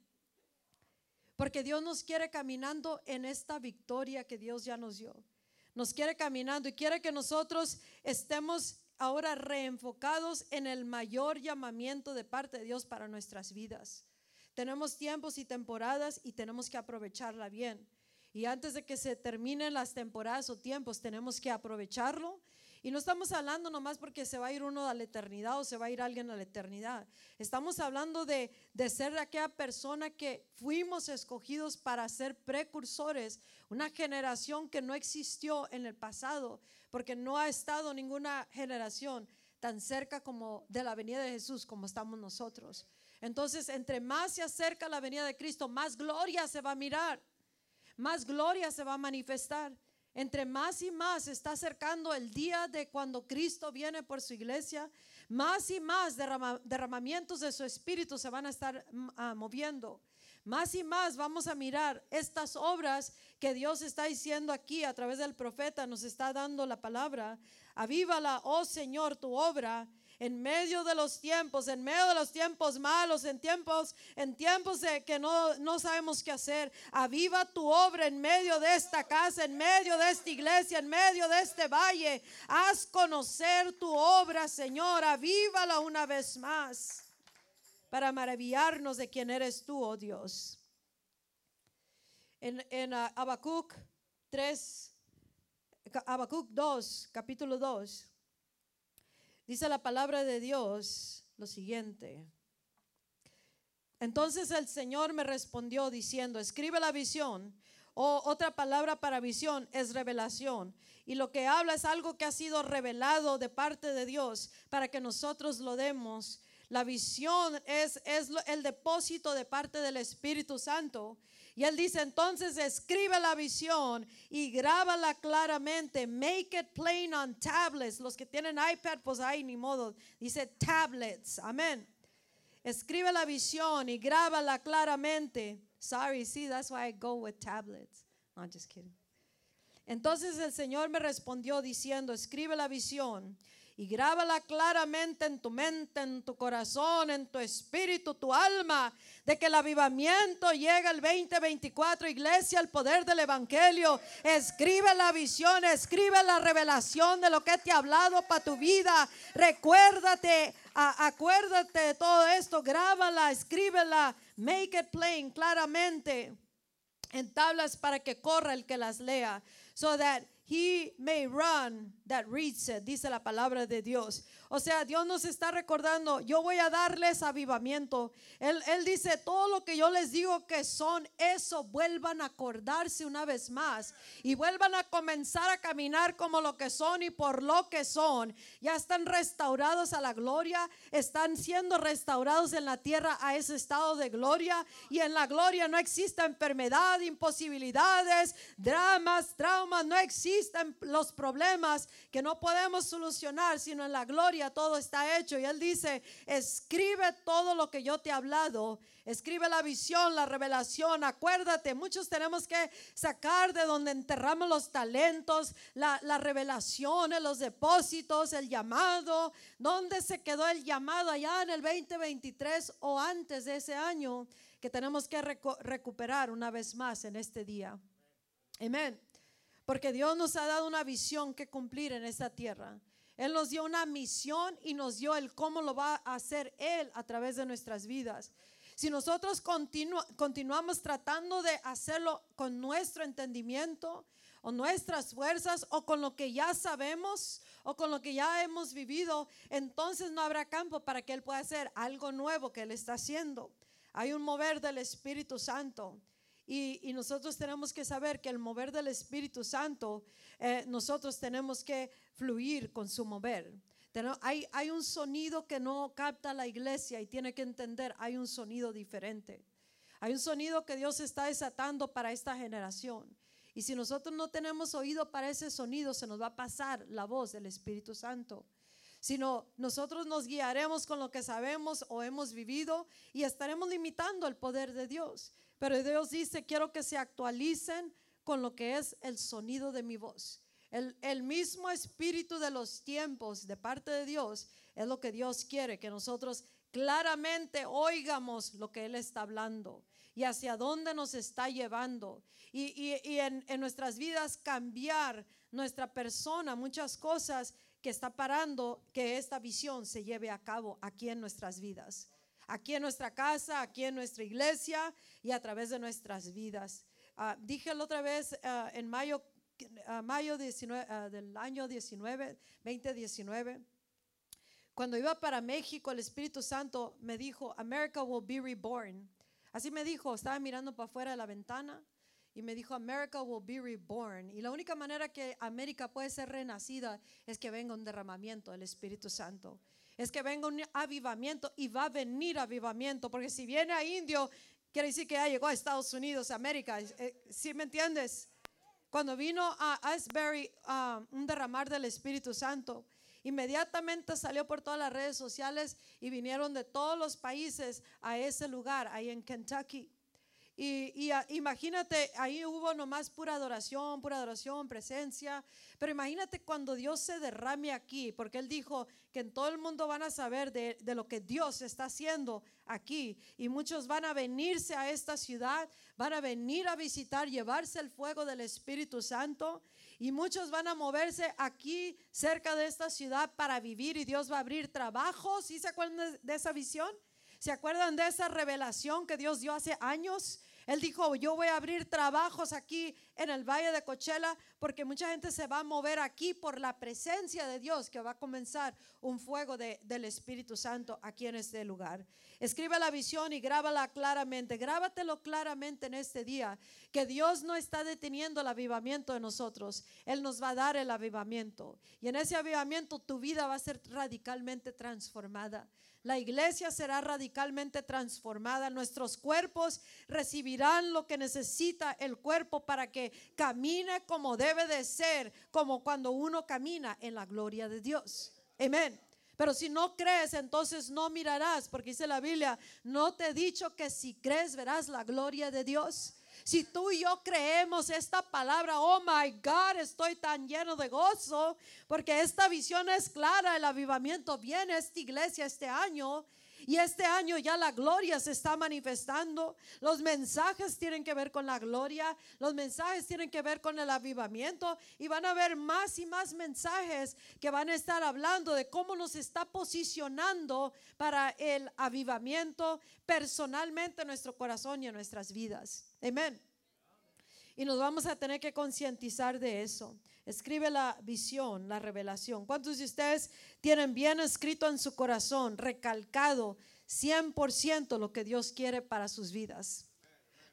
Porque Dios nos quiere caminando en esta victoria que Dios ya nos dio. Nos quiere caminando y quiere que nosotros estemos ahora reenfocados en el mayor llamamiento de parte de Dios para nuestras vidas. Tenemos tiempos y temporadas y tenemos que aprovecharla bien. Y antes de que se terminen las temporadas o tiempos, tenemos que aprovecharlo Y no estamos hablando nomás porque se va a ir uno a la eternidad o se va a ir alguien a la eternidad. Estamos hablando de, de ser aquella persona que fuimos escogidos para ser precursores, una generación que no existió en el pasado, porque no ha estado ninguna generación tan cerca como de la venida de Jesús como estamos nosotros. Entonces, entre más se acerca la venida de Cristo, más gloria se va a mirar, más gloria se va a manifestar. Entre más y más está acercando el día de cuando Cristo viene por su iglesia, más y más derramamientos de su espíritu se van a estar mm, ah, moviendo. Más y más vamos a mirar estas obras que Dios está diciendo aquí a través del profeta, nos está dando la palabra. Avívala, oh Señor, tu obra en medio de los tiempos, en medio de los tiempos malos, en tiempos, en tiempos de que no, no sabemos qué hacer. Aviva tu obra en medio de esta casa, en medio de esta iglesia, en medio de este valle. Haz conocer tu obra, Señor. Avívala una vez más para maravillarnos de quién eres tú, oh Dios. En, en uh, Habacuc 3, Habacuc 2, capítulo 2. Dice la palabra de Dios lo siguiente. Entonces el Señor me respondió diciendo, escribe la visión. O otra palabra para visión es revelación. Y lo que habla es algo que ha sido revelado de parte de Dios para que nosotros lo demos. La visión es, es el depósito de parte del Espíritu Santo y él dice, entonces escribe la visión y grábala claramente. Make it plain on tablets. Los que tienen iPad, pues ahí ni modo. Dice tablets. Amén. Escribe la visión y grábala claramente. Sorry, see, that's why I go with tablets. No, just kidding. Entonces el Señor me respondió diciendo, escribe la visión y grábala claramente en tu mente, en tu corazón, en tu espíritu, tu alma, de que el avivamiento llega el 2024, iglesia, el poder del evangelio. Escribe la visión, escribe la revelación de lo que te ha hablado para tu vida. Recuérdate, acuérdate de todo esto, grábala, escríbela, make it plain claramente en tablas para que corra el que las lea. So that he may run that reads it, dice la palabra de Dios. O sea, Dios nos está recordando, yo voy a darles avivamiento. Él, él dice, todo lo que yo les digo que son, eso vuelvan a acordarse una vez más y vuelvan a comenzar a caminar como lo que son y por lo que son. Ya están restaurados a la gloria, están siendo restaurados en la tierra a ese estado de gloria y en la gloria no existe enfermedad, imposibilidades, dramas, traumas, no existen los problemas que no podemos solucionar, sino en la gloria todo está hecho. Y él dice, escribe todo lo que yo te he hablado. Escribe la visión, la revelación. Acuérdate, muchos tenemos que sacar de donde enterramos los talentos, la, la revelaciones, los depósitos, el llamado. ¿Dónde se quedó el llamado allá en el 2023 o antes de ese año? Que tenemos que recuperar una vez más en este día. Amén. Porque Dios nos ha dado una visión que cumplir en esta tierra. Él nos dio una misión y nos dio el cómo lo va a hacer Él a través de nuestras vidas. Si nosotros continuamos tratando de hacerlo con nuestro entendimiento o nuestras fuerzas o con lo que ya sabemos o con lo que ya hemos vivido, entonces no habrá campo para que Él pueda hacer algo nuevo que Él está haciendo. Hay un mover del Espíritu Santo. Y, nosotros tenemos que saber que el mover del Espíritu Santo, eh, nosotros tenemos que fluir con su mover. Hay, hay un sonido que no capta la iglesia y tiene que entender, hay un sonido diferente. Hay un sonido que Dios está desatando para esta generación. Y si nosotros no tenemos oído para ese sonido, se nos va a pasar la voz del Espíritu Santo. Sino nosotros nos guiaremos con lo que sabemos o hemos vivido y estaremos limitando el poder de Dios. Pero Dios dice, quiero que se actualicen con lo que es el sonido de mi voz. El, mismo espíritu de los tiempos de parte de Dios es lo que Dios quiere, que nosotros claramente oigamos lo que Él está hablando y hacia dónde nos está llevando. Y, en, en, nuestras vidas cambiar nuestra persona, muchas cosas que está parando que esta visión se lleve a cabo aquí en nuestras vidas aquí en nuestra casa, aquí en nuestra iglesia y a través de nuestras vidas. Uh, dije la otra vez uh, en mayo a mayo 19, ah, del año 19, 2019, cuando iba para México, el Espíritu Santo me dijo, America will be reborn. Así me dijo, estaba mirando para afuera de la ventana y me dijo, America will be reborn. Y la única manera que América puede ser renacida es que venga un derramamiento del Espíritu Santo. Es que venga un avivamiento y va a venir avivamiento, porque si viene a Indio, quiere decir que ya llegó a Estados Unidos, América. Eh, ¿Sí me entiendes? Cuando vino a Asbury un derramar del Espíritu Santo, inmediatamente salió por todas las redes sociales y vinieron de todos los países a ese lugar, ahí en Kentucky. Y, imagínate, ahí hubo nomás pura adoración, pura adoración, presencia. Pero imagínate cuando Dios se derrame aquí, porque Él dijo que en todo el mundo van a saber de, de lo que Dios está haciendo aquí. Y muchos van a venirse a esta ciudad, van a venir a visitar, llevarse el fuego del Espíritu Santo. Y muchos van a moverse aquí cerca de esta ciudad para vivir y Dios va a abrir trabajos. ¿Sí se acuerdan de esa visión? ¿Se acuerdan de esa revelación que Dios dio hace años? Él dijo, yo voy a abrir trabajos aquí en el Valle de Cochela porque mucha gente se va a mover aquí por la presencia de Dios, que va a comenzar un fuego del Espíritu Santo aquí en este lugar. Escribe la visión y grábala claramente, grábatelo claramente en este día, que Dios no está deteniendo el avivamiento de nosotros, Él nos va a dar el avivamiento. Y en ese avivamiento tu vida va a ser radicalmente transformada. La iglesia será radicalmente transformada. Nuestros cuerpos recibirán lo que necesita el cuerpo para que camine como debe de ser, como cuando uno camina en la gloria de Dios. Amén. Pero si no crees, entonces no mirarás, porque dice la Biblia, no te he dicho que si crees verás la gloria de Dios. Si tú y yo creemos esta palabra, oh my God, estoy tan lleno de gozo, porque esta visión es clara, el avivamiento viene a esta iglesia este año. Y este año ya la gloria se está manifestando. Los mensajes tienen que ver con la gloria. Los mensajes tienen que ver con el avivamiento. Y van a haber más y más mensajes que van a estar hablando de cómo nos está posicionando para el avivamiento personalmente en nuestro corazón y en nuestras vidas. Amén. Y nos vamos a tener que concientizar de eso. Escribe la visión, la revelación. ¿Cuántos de ustedes tienen bien escrito en su corazón, recalcado 100% lo que Dios quiere para sus vidas?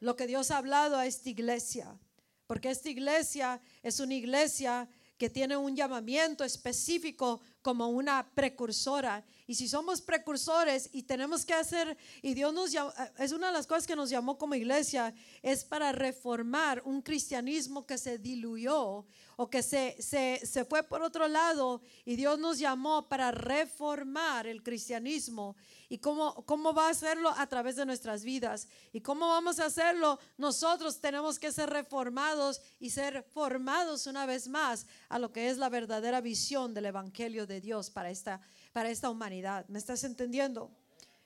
Lo que Dios ha hablado a esta iglesia. Porque esta iglesia es una iglesia que tiene un llamamiento específico como una precursora. Y si somos precursores y tenemos que hacer, y Dios nos llama, es una de las cosas que nos llamó como iglesia, es para reformar un cristianismo que se diluyó o que se, se, se fue por otro lado y Dios nos llamó para reformar el cristianismo. ¿Y cómo, cómo va a hacerlo? A través de nuestras vidas. ¿Y cómo vamos a hacerlo? Nosotros tenemos que ser reformados y ser formados una vez más a lo que es la verdadera visión del Evangelio de Dios para esta, para esta humanidad. ¿Me estás entendiendo?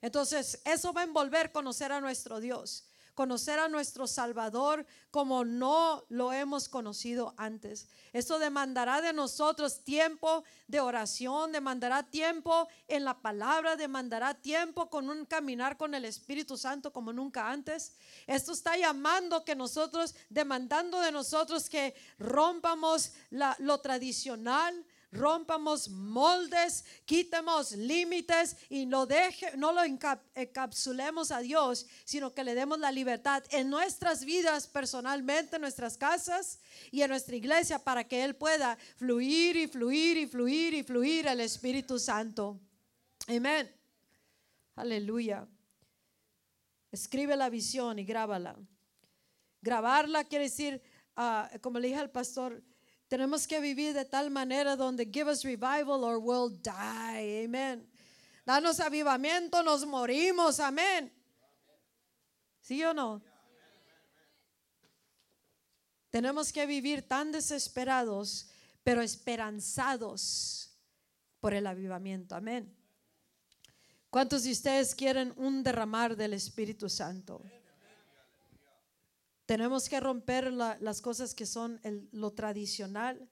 Entonces, eso va a envolver conocer a nuestro Dios conocer a nuestro Salvador como no lo hemos conocido antes. Esto demandará de nosotros tiempo de oración, demandará tiempo en la palabra, demandará tiempo con un caminar con el Espíritu Santo como nunca antes. Esto está llamando que nosotros, demandando de nosotros que rompamos lo tradicional, rompamos moldes, quitemos límites y no, no lo encapsulemos a Dios, sino que le demos la libertad en nuestras vidas personalmente, en nuestras casas y en nuestra iglesia para que Él pueda fluir y fluir y fluir y fluir el Espíritu Santo. Amén. Aleluya. Escribe la visión y grábala. Grabarla quiere decir, ah, como le dije al pastor, tenemos que vivir de tal manera donde give us revival or we'll die. Amén. Danos avivamiento, nos morimos. Amén. ¿Sí o no? Tenemos que vivir tan desesperados, pero esperanzados por el avivamiento. Amén. ¿Cuántos de ustedes quieren un derramar del Espíritu Santo? Tenemos que romper las cosas que son lo tradicional,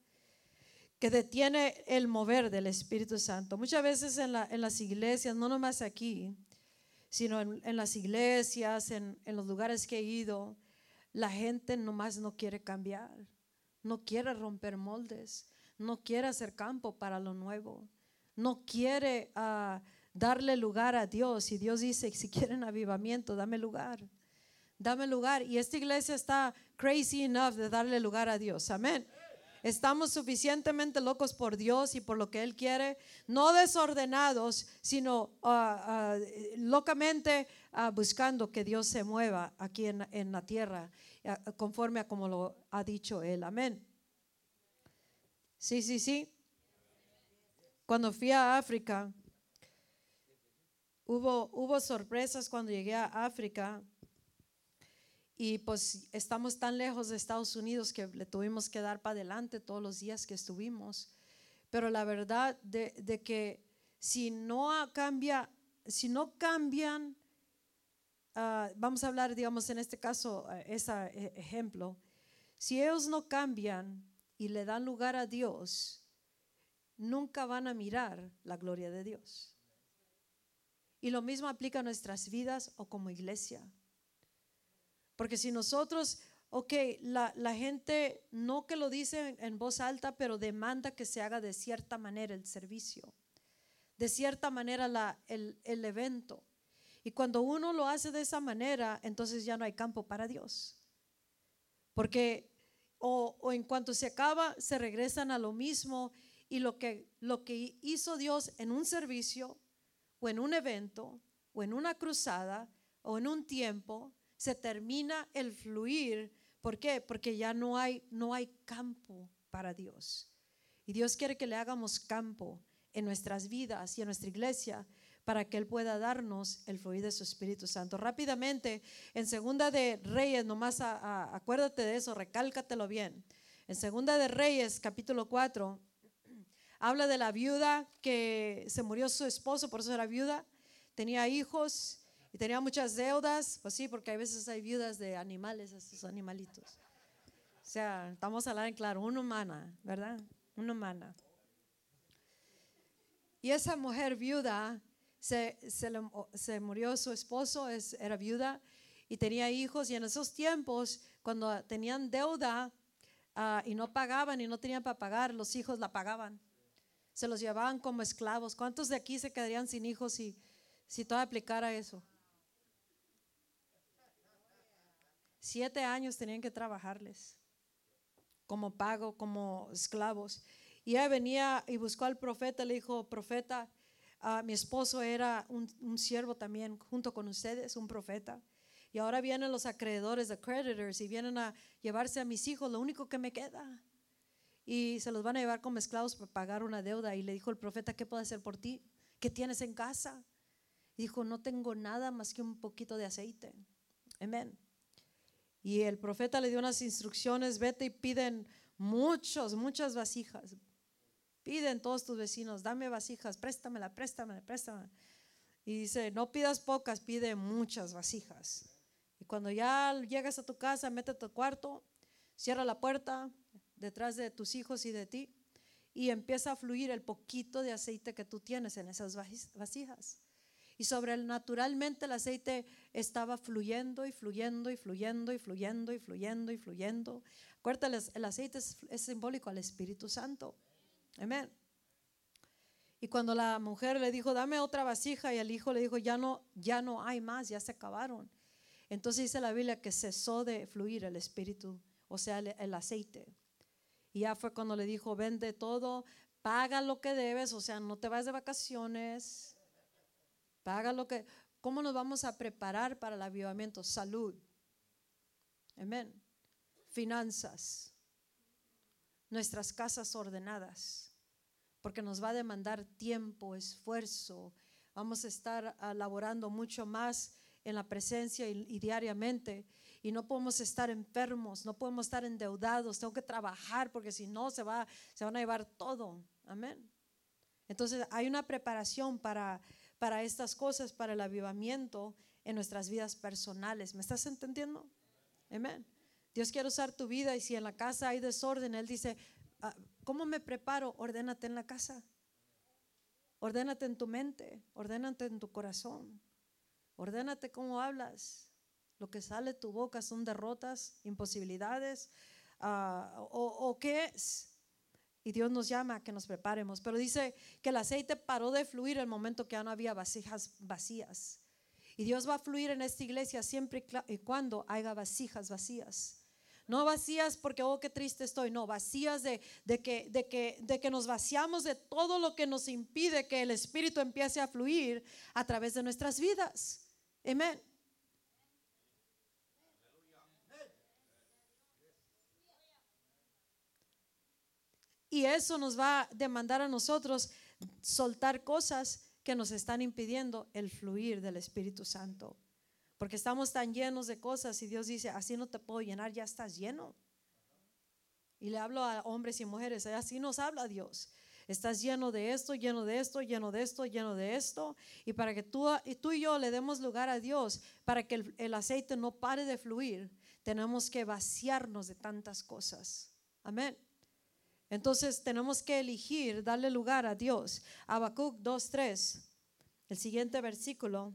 que detiene el mover del Espíritu Santo. Muchas veces en, las iglesias, no nomás aquí, sino en, las iglesias, en, los lugares que he ido, la gente nomás no quiere cambiar. no quiere romper moldes, no quiere hacer campo para lo nuevo, no quiere ah, darle lugar a Dios. Y Dios dice, si quieren avivamiento, dame lugar, dame lugar. Y esta iglesia está crazy enough de darle lugar a Dios. Amén. Estamos suficientemente locos por Dios y por lo que Él quiere, no desordenados, sino ah, ah, locamente buscando que Dios se mueva aquí en, en la tierra, conforme a como lo ha dicho Él. Amén. Sí, sí, sí. Cuando fui a África, hubo, hubo sorpresas cuando llegué a África y pues estamos tan lejos de Estados Unidos que le tuvimos que dar para adelante todos los días que estuvimos. Pero la verdad de, que si no cambia, si no cambian, ah, vamos a hablar, digamos, en este caso, eh, ese ejemplo, si ellos no cambian, y le dan lugar a Dios, nunca van a mirar la gloria de Dios. Y lo mismo aplica a nuestras vidas o como iglesia. Porque si nosotros, ok, la, gente no que lo dice en, voz alta, pero demanda que se haga de cierta manera el servicio, de cierta manera la, el, evento. Y cuando uno lo hace de esa manera, entonces ya no hay campo para Dios. Porque o, en cuanto se acaba, se regresan a lo mismo y lo que, lo que hizo Dios en un servicio o en un evento o en una cruzada o en un tiempo, se termina el fluir. ¿Por qué? Porque ya no hay, no hay campo para Dios. Y Dios quiere que le hagamos campo en nuestras vidas y en nuestra iglesia para que Él pueda darnos el fluir de su Espíritu Santo. Rápidamente, en Segunda de Reyes, nomás acuérdate de eso, recálcatelo bien. En Segunda de Reyes, capítulo 4, [CLEARS THROAT] habla de la viuda que se murió su esposo, por eso era viuda, tenía hijos y tenía muchas deudas, pues sí, porque a veces hay viudas de animales, esos animalitos. O sea, estamos hablando en claro, una humana, ¿verdad? Una humana. Y esa mujer viuda se, se, murió su esposo, es, era viuda y tenía hijos y en esos tiempos, cuando tenían deuda ah, y no pagaban y no tenían para pagar, los hijos la pagaban. Se los llevaban como esclavos. ¿Cuántos de aquí se quedarían sin hijos si, si todo aplicara eso? Siete años tenían que trabajarles como pago, como esclavos. Y ella venía y buscó al profeta, le dijo, profeta, Ah, mi esposo era un, siervo también junto con ustedes, un profeta. Y ahora vienen los acreedores, the creditors, y vienen a llevarse a mis hijos, lo único que me queda. Y se los van a llevar como esclavos para pagar una deuda. Y le dijo el profeta, ¿qué puedo hacer por ti? ¿Qué tienes en casa? dijo, no tengo nada más que un poquito de aceite. Amén. Y el profeta le dio unas instrucciones, vete y piden muchos, muchas vasijas, Piden todos tus vecinos, dame vasijas, préstamela, préstamela, préstamela. Y dice, no pidas pocas, pide muchas vasijas. Y cuando ya llegas a tu casa, mete a tu cuarto, cierra la puerta detrás de tus hijos y de ti y empieza a fluir el poquito de aceite que tú tienes en esas vasijas. Y sobrenaturalmente el aceite estaba fluyendo y fluyendo y fluyendo y fluyendo y fluyendo y fluyendo. Acuérdate, el aceite es simbólico al Espíritu Santo. Amén. Y cuando la mujer le dijo, dame otra vasija, y el hijo le dijo, ya no, ya no hay más, ya se acabaron. Entonces dice la Biblia que cesó de fluir el espíritu, o sea, el, aceite. Y ya fue cuando le dijo, vende todo, paga lo que debes, o sea, no te vas de vacaciones, paga lo que... ¿Cómo nos vamos a preparar para el avivamiento? Salud. Amén. Finanzas nuestras casas ordenadas, porque nos va a demandar tiempo, esfuerzo, vamos a estar laborando mucho más en la presencia y, diariamente. Y no podemos estar enfermos, no podemos estar endeudados, tengo que trabajar porque si no se, va, se van a llevar todo. Amén. Entonces hay una preparación para, para estas cosas, para el avivamiento en nuestras vidas personales. ¿Me estás entendiendo? Amén. Dios quiere usar tu vida y si en la casa hay desorden, Él dice, ah, ¿cómo me preparo? Ordénate en la casa. Ordénate en tu mente, ordénate en tu corazón. Ordénate cómo hablas. Lo que sale de tu boca son derrotas, imposibilidades, ah, o, o qué es. Y Dios nos llama a que nos preparemos. Pero dice que el aceite paró de fluir el momento que ya no había vasijas vacías. Y Dios va a fluir en esta iglesia siempre y cuando haya vasijas vacías. No vacías porque, oh, qué triste estoy. No, vacías de, de que, de, que, de que nos vaciamos de todo lo que nos impide que el Espíritu empiece a fluir a través de nuestras vidas. Amén. Y eso nos va a demandar a nosotros soltar cosas que nos están impidiendo el fluir del Espíritu Santo. Porque estamos tan llenos de cosas y Dios dice, así no te puedo llenar, ya estás lleno. Y le hablo a hombres y mujeres, así nos habla Dios. Estás lleno de esto, lleno de esto, lleno de esto, lleno de esto. Y para que tú y, tú y yo le demos lugar a Dios, para que el, el aceite no pare de fluir, tenemos que vaciarnos de tantas cosas. Amén. Entonces tenemos que elegir, darle lugar a Dios. Habacuc 2.3, el siguiente versículo.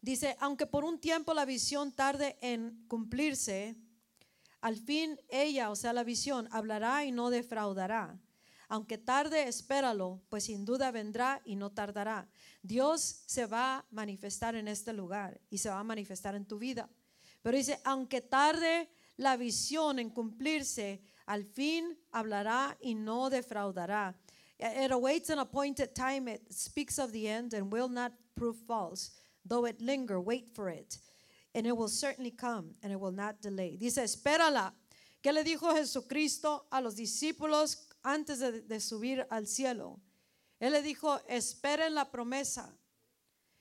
Dice, aunque por un tiempo la visión tarde en cumplirse, al fin ella, o sea, la visión, hablará y no defraudará. Aunque tarde, espéralo, pues sin duda vendrá y no tardará. Dios se va a manifestar en este lugar y se va a manifestar en tu vida. Pero dice, aunque tarde la visión en cumplirse, al fin hablará y no defraudará. It awaits an appointed time, it speaks of the end and will not prove false. Though it linger, wait for it, and it will certainly come and it will not delay. Dice, espérala. ¿Qué le dijo Jesucristo a los discípulos antes de, de subir al cielo? Él le dijo, esperen la promesa.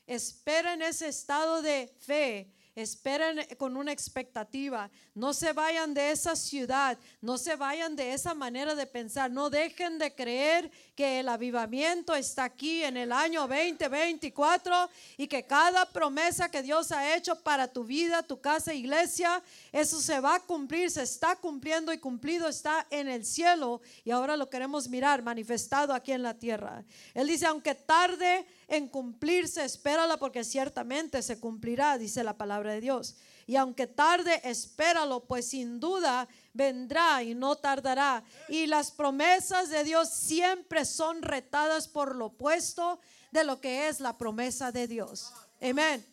Esperen ese estado de fe. Esperen con una expectativa. No se vayan de esa ciudad. No se vayan de esa manera de pensar. No dejen de creer que el avivamiento está aquí en el año 2024 y que cada promesa que Dios ha hecho para tu vida, tu casa, iglesia, eso se va a cumplir, se está cumpliendo y cumplido está en el cielo y ahora lo queremos mirar manifestado aquí en la tierra. Él dice, aunque tarde en cumplirse, espérala porque ciertamente se cumplirá, dice la palabra de Dios. Y aunque tarde, espéralo, pues sin duda vendrá y no tardará. Y las promesas de Dios siempre son retadas por lo opuesto de lo que es la promesa de Dios. Amén.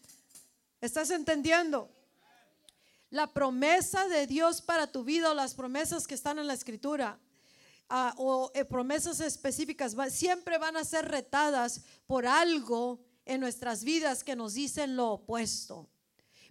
¿Estás entendiendo? La promesa de Dios para tu vida o las promesas que están en la escritura ah, o eh, promesas específicas siempre van a ser retadas por algo en nuestras vidas que nos dicen lo opuesto.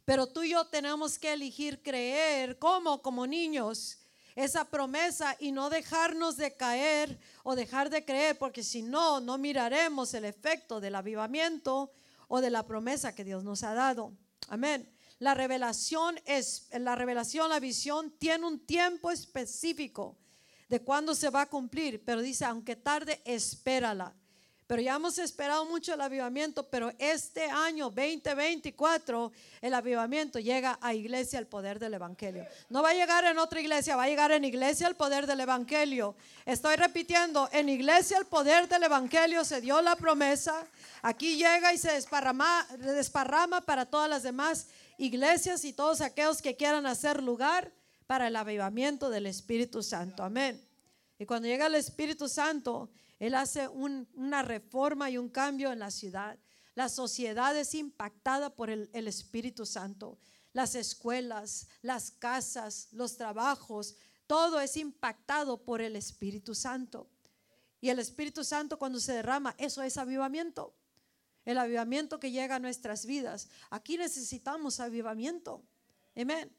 Pero tú y yo tenemos que elegir creer como como niños esa promesa y no dejarnos de caer o dejar de creer, porque si no, no miraremos el efecto del avivamiento o de la promesa que Dios nos ha dado. Amén. La revelación es la revelación, la visión tiene un tiempo específico de cuándo se va a cumplir, pero dice, aunque tarde, espérala. Pero ya hemos esperado mucho el avivamiento, pero este año 2024 el avivamiento llega a iglesia el poder del evangelio. No va a llegar en otra iglesia, va a llegar en iglesia el poder del evangelio. Estoy repitiendo, en iglesia el poder del evangelio se dio la promesa. Aquí llega y se desparrama, desparrama para todas las demás iglesias y todos aquellos que quieran hacer lugar para el avivamiento del Espíritu Santo. Amén. Y cuando llega el Espíritu Santo, Él hace un- una reforma y un cambio en la ciudad. La sociedad es impactada por el, el Espíritu Santo. Las escuelas, las casas, los trabajos, todo es impactado por el Espíritu Santo. Y el Espíritu Santo cuando se derrama, eso es avivamiento. El avivamiento que llega a nuestras vidas. Aquí necesitamos avivamiento. Amén.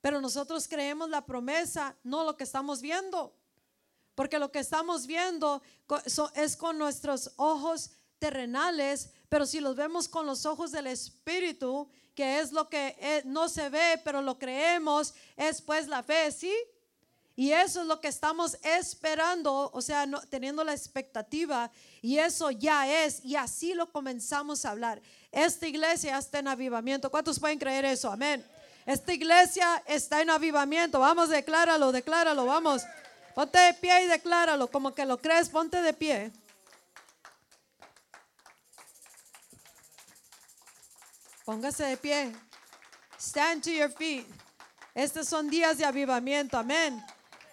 Pero nosotros creemos la promesa, no lo que estamos viendo. Porque lo que estamos viendo es con nuestros ojos terrenales, pero si los vemos con los ojos del Espíritu, que es lo que eh, no se ve, pero lo creemos, es pues la fe, ¿sí? Y eso es lo que estamos esperando, o sea, no- teniendo la expectativa, y eso ya es, y así lo comenzamos a hablar. Esta iglesia está en avivamiento. ¿Cuántos pueden creer eso? Amén. Esta iglesia está en avivamiento. Vamos, decláralo, decláralo, vamos. Ponte de pie y decláralo, como que lo crees, ponte de pie. Póngase de pie. Stand to your feet. Estos son días de avivamiento, amén.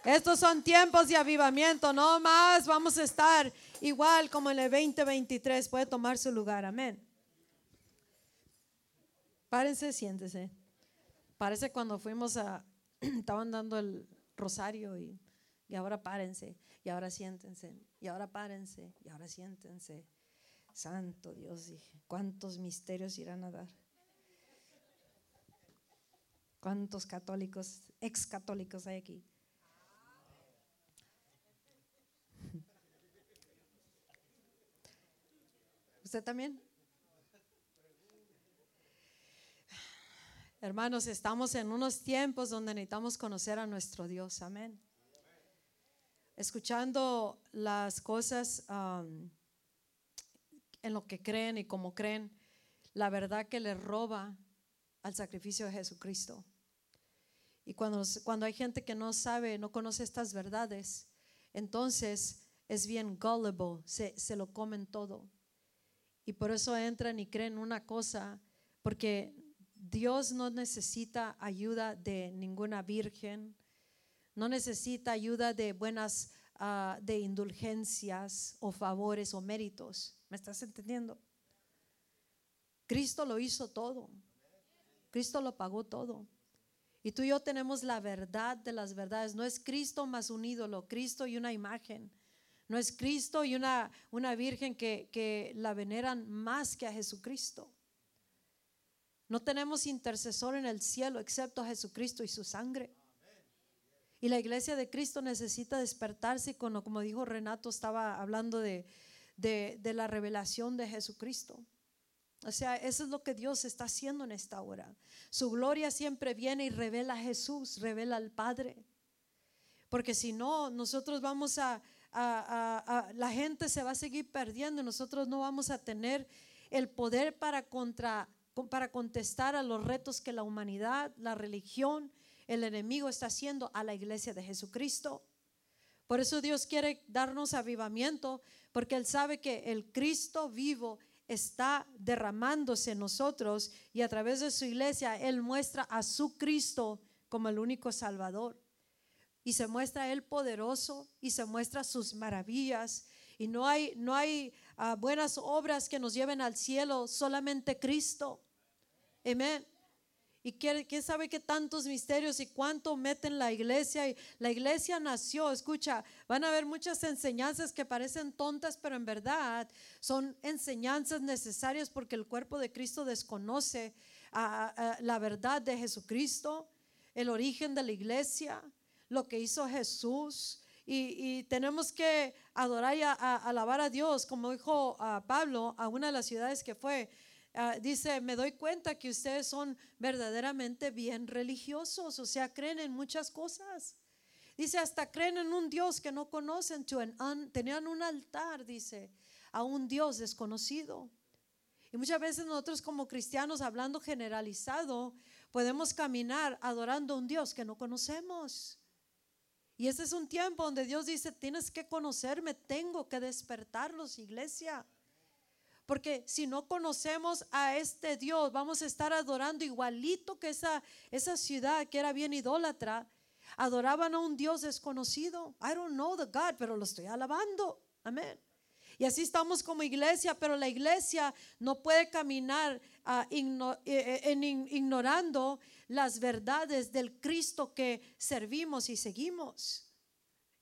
Estos son tiempos de avivamiento, no más vamos a estar igual como en el 2023. Puede tomar su lugar, amén. Párense, siéntese. Parece cuando fuimos a, [CLEARS THROAT] estaban dando el rosario y, y ahora párense, y ahora siéntense, y ahora párense, y ahora siéntense. Santo Dios, dije, ¿cuántos misterios irán a dar? ¿Cuántos católicos, ex católicos hay aquí? [LAUGHS] ¿Usted también? Hermanos, estamos en unos tiempos donde necesitamos conocer a nuestro Dios. Amén. Escuchando las cosas en lo que creen y como creen, la verdad que le roba al sacrificio de Jesucristo. Y cuando, cuando hay gente que no sabe, no conoce estas verdades, entonces es bien gullible, se, se lo comen todo. Y por eso entran y creen una cosa, porque Dios no necesita ayuda de ninguna virgen, no necesita ayuda de buenas, uh, de indulgencias o favores o méritos. ¿Me estás entendiendo? Cristo lo hizo todo. Cristo lo pagó todo. Y tú y yo tenemos la verdad de las verdades. No es Cristo más un ídolo, Cristo y una imagen. No es Cristo y una, una virgen que, que la veneran más que a Jesucristo. No tenemos intercesor en el cielo excepto a Jesucristo y su sangre. Y la iglesia de Cristo necesita despertarse como dijo Renato, estaba hablando de, la revelación de Jesucristo. O sea, eso es lo que Dios está haciendo en esta hora. Su gloria siempre viene y revela a Jesús, revela al Padre. Porque si no, nosotros vamos a, la gente se va a seguir perdiendo. Nosotros no vamos a tener el poder para, contra, para contestar a los retos que la humanidad, la religión, el enemigo está haciendo a la iglesia de Jesucristo. Por eso Dios quiere darnos avivamiento, porque Él sabe que el Cristo vivo está derramándose en nosotros y a través de su iglesia Él muestra a su Cristo como el único Salvador y se muestra Él poderoso y se muestra sus maravillas. Y no hay, no hay ah, buenas obras que nos lleven al cielo, solamente Cristo. Amén. Y quién, sabe qué tantos misterios y cuánto meten la iglesia. Y la iglesia nació, escucha, van a haber muchas enseñanzas que parecen tontas, pero en verdad son enseñanzas necesarias porque el cuerpo de Cristo desconoce ah, ah, la verdad de Jesucristo, el origen de la iglesia lo que hizo Jesús. Y, tenemos que adorar y alabar a Dios, como dijo Pablo a una de las ciudades que fue. Ah, dice, me doy cuenta que ustedes son verdaderamente bien religiosos, o sea, creen en muchas cosas. Dice, hasta creen en un Dios que no conocen, tenían un altar, dice, a un Dios desconocido. Y muchas veces nosotros como cristianos, hablando generalizado, podemos caminar adorando a un Dios que no conocemos. Y ese es un tiempo donde Dios dice, tienes que conocerme, tengo que despertarlos, iglesia. Porque si no conocemos a este Dios, vamos a estar adorando igualito que esa, esa ciudad que era bien idólatra. Adoraban a un Dios desconocido. I don't know the God, pero lo estoy alabando. Amén. Y así estamos como iglesia, pero la iglesia no puede caminar uh, en, ignorando las verdades del Cristo que servimos y seguimos.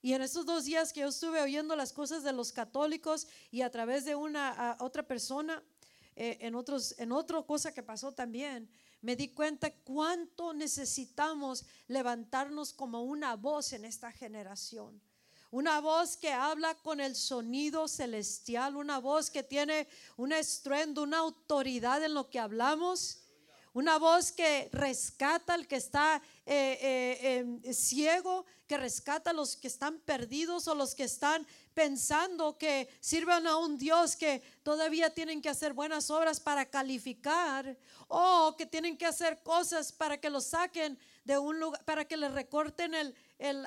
Y en esos dos días que yo estuve oyendo las cosas de los católicos y a través de una otra persona, eh, en, otros, en otra cosa que pasó también, me di cuenta cuánto necesitamos levantarnos como una voz en esta generación. Una voz que habla con el sonido celestial, una voz que tiene un estruendo, una autoridad en lo que hablamos una voz que rescata al que está eh, eh, em, ciego, que rescata a los que están perdidos o los que están pensando que sirvan a un Dios que todavía tienen que hacer buenas obras para calificar o que tienen que hacer cosas para que los saquen de un lugar, para que les recorten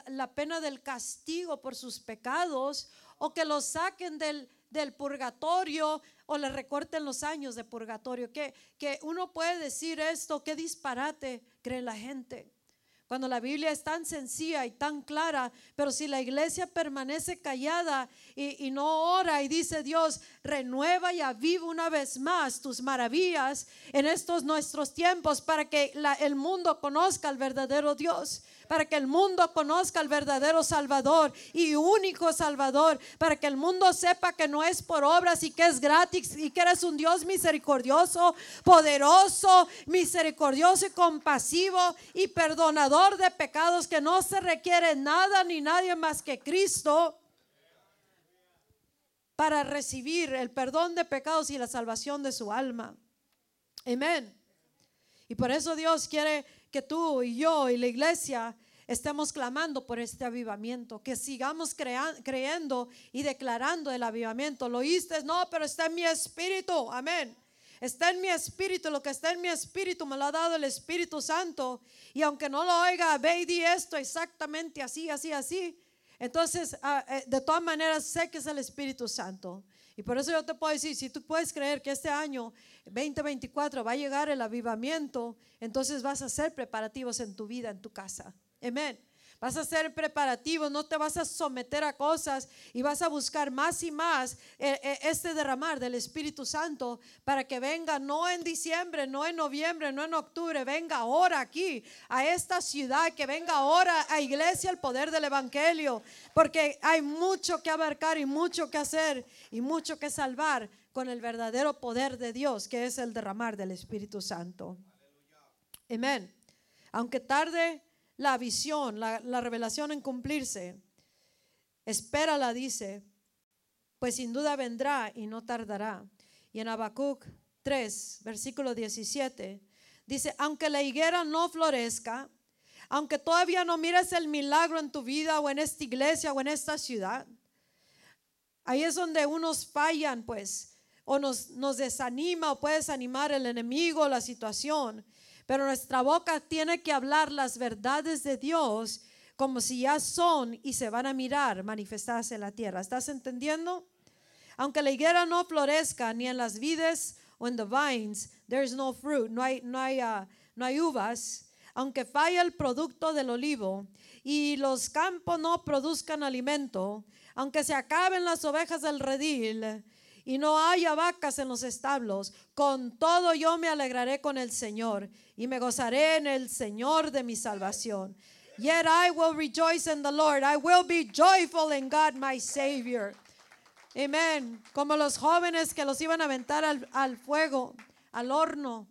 la pena del castigo por sus pecados o que los saquen del, del purgatorio o le recorten los años de purgatorio. Que, que uno puede decir esto, qué disparate cree la gente. Cuando la Biblia es tan sencilla y tan clara, pero si la iglesia permanece callada y, y no ora y dice Dios, renueva y aviva una vez más tus maravillas en estos nuestros tiempos para que el mundo conozca al verdadero Dios para que el mundo conozca al verdadero Salvador y único Salvador, para que el mundo sepa que no es por obras y que es gratis y que eres un Dios misericordioso, poderoso, misericordioso y compasivo y perdonador de pecados, que no se requiere nada ni nadie más que Cristo para recibir el perdón de pecados y la salvación de su alma. Amén. Y por eso Dios quiere que tú y yo y la iglesia estemos clamando por este avivamiento, que sigamos creyendo y declarando el avivamiento. Lo oíste, no, pero está en mi espíritu, amén. Está en mi espíritu, lo que está en mi espíritu me lo ha dado el Espíritu Santo. Y aunque no lo oiga, ve y di esto exactamente así, así, así. Entonces, ah, eh, de todas maneras, sé que es el Espíritu Santo. Y por eso yo te puedo decir, si tú puedes creer que este año 2024 va a llegar el avivamiento, entonces vas a hacer preparativos en tu vida, en tu casa. Amén. Vas a hacer preparativos, no te vas a someter a cosas y vas a buscar más y más eh, eh, este derramar del Espíritu Santo para que venga no en diciembre, no en noviembre, no en octubre, venga ahora aquí a esta ciudad, que venga ahora a iglesia el poder del Evangelio, porque hay mucho que abarcar y mucho que hacer y mucho que salvar con el verdadero poder de Dios, que es el derramar del Espíritu Santo. Amén. Aunque tarde la visión, la, la revelación en cumplirse, espérala, dice, pues sin duda vendrá y no tardará. Y en Habacuc 3, versículo 17, dice, aunque la higuera no florezca, aunque todavía no mires el milagro en tu vida o en esta iglesia o en esta ciudad, ahí es donde unos fallan, pues, o nos, nos desanima o puede desanimar el enemigo, la situación. Pero nuestra boca tiene que hablar las verdades de Dios como si ya son y se van a mirar manifestadas en la tierra. ¿Estás entendiendo? Aunque la higuera no florezca ni en las vides o en the vines, there is no fruit, no hay, no hay, ah, no hay uvas. Aunque falle el producto del olivo y los campos no produzcan alimento, aunque se acaben las ovejas del redil y no haya vacas en los establos, con todo yo me alegraré con el Señor y me gozaré en el Señor de mi salvación. Yet I will rejoice in the Lord. I will be joyful in God my Savior. Amén. Como los jóvenes que los iban a aventar al fuego, al horno.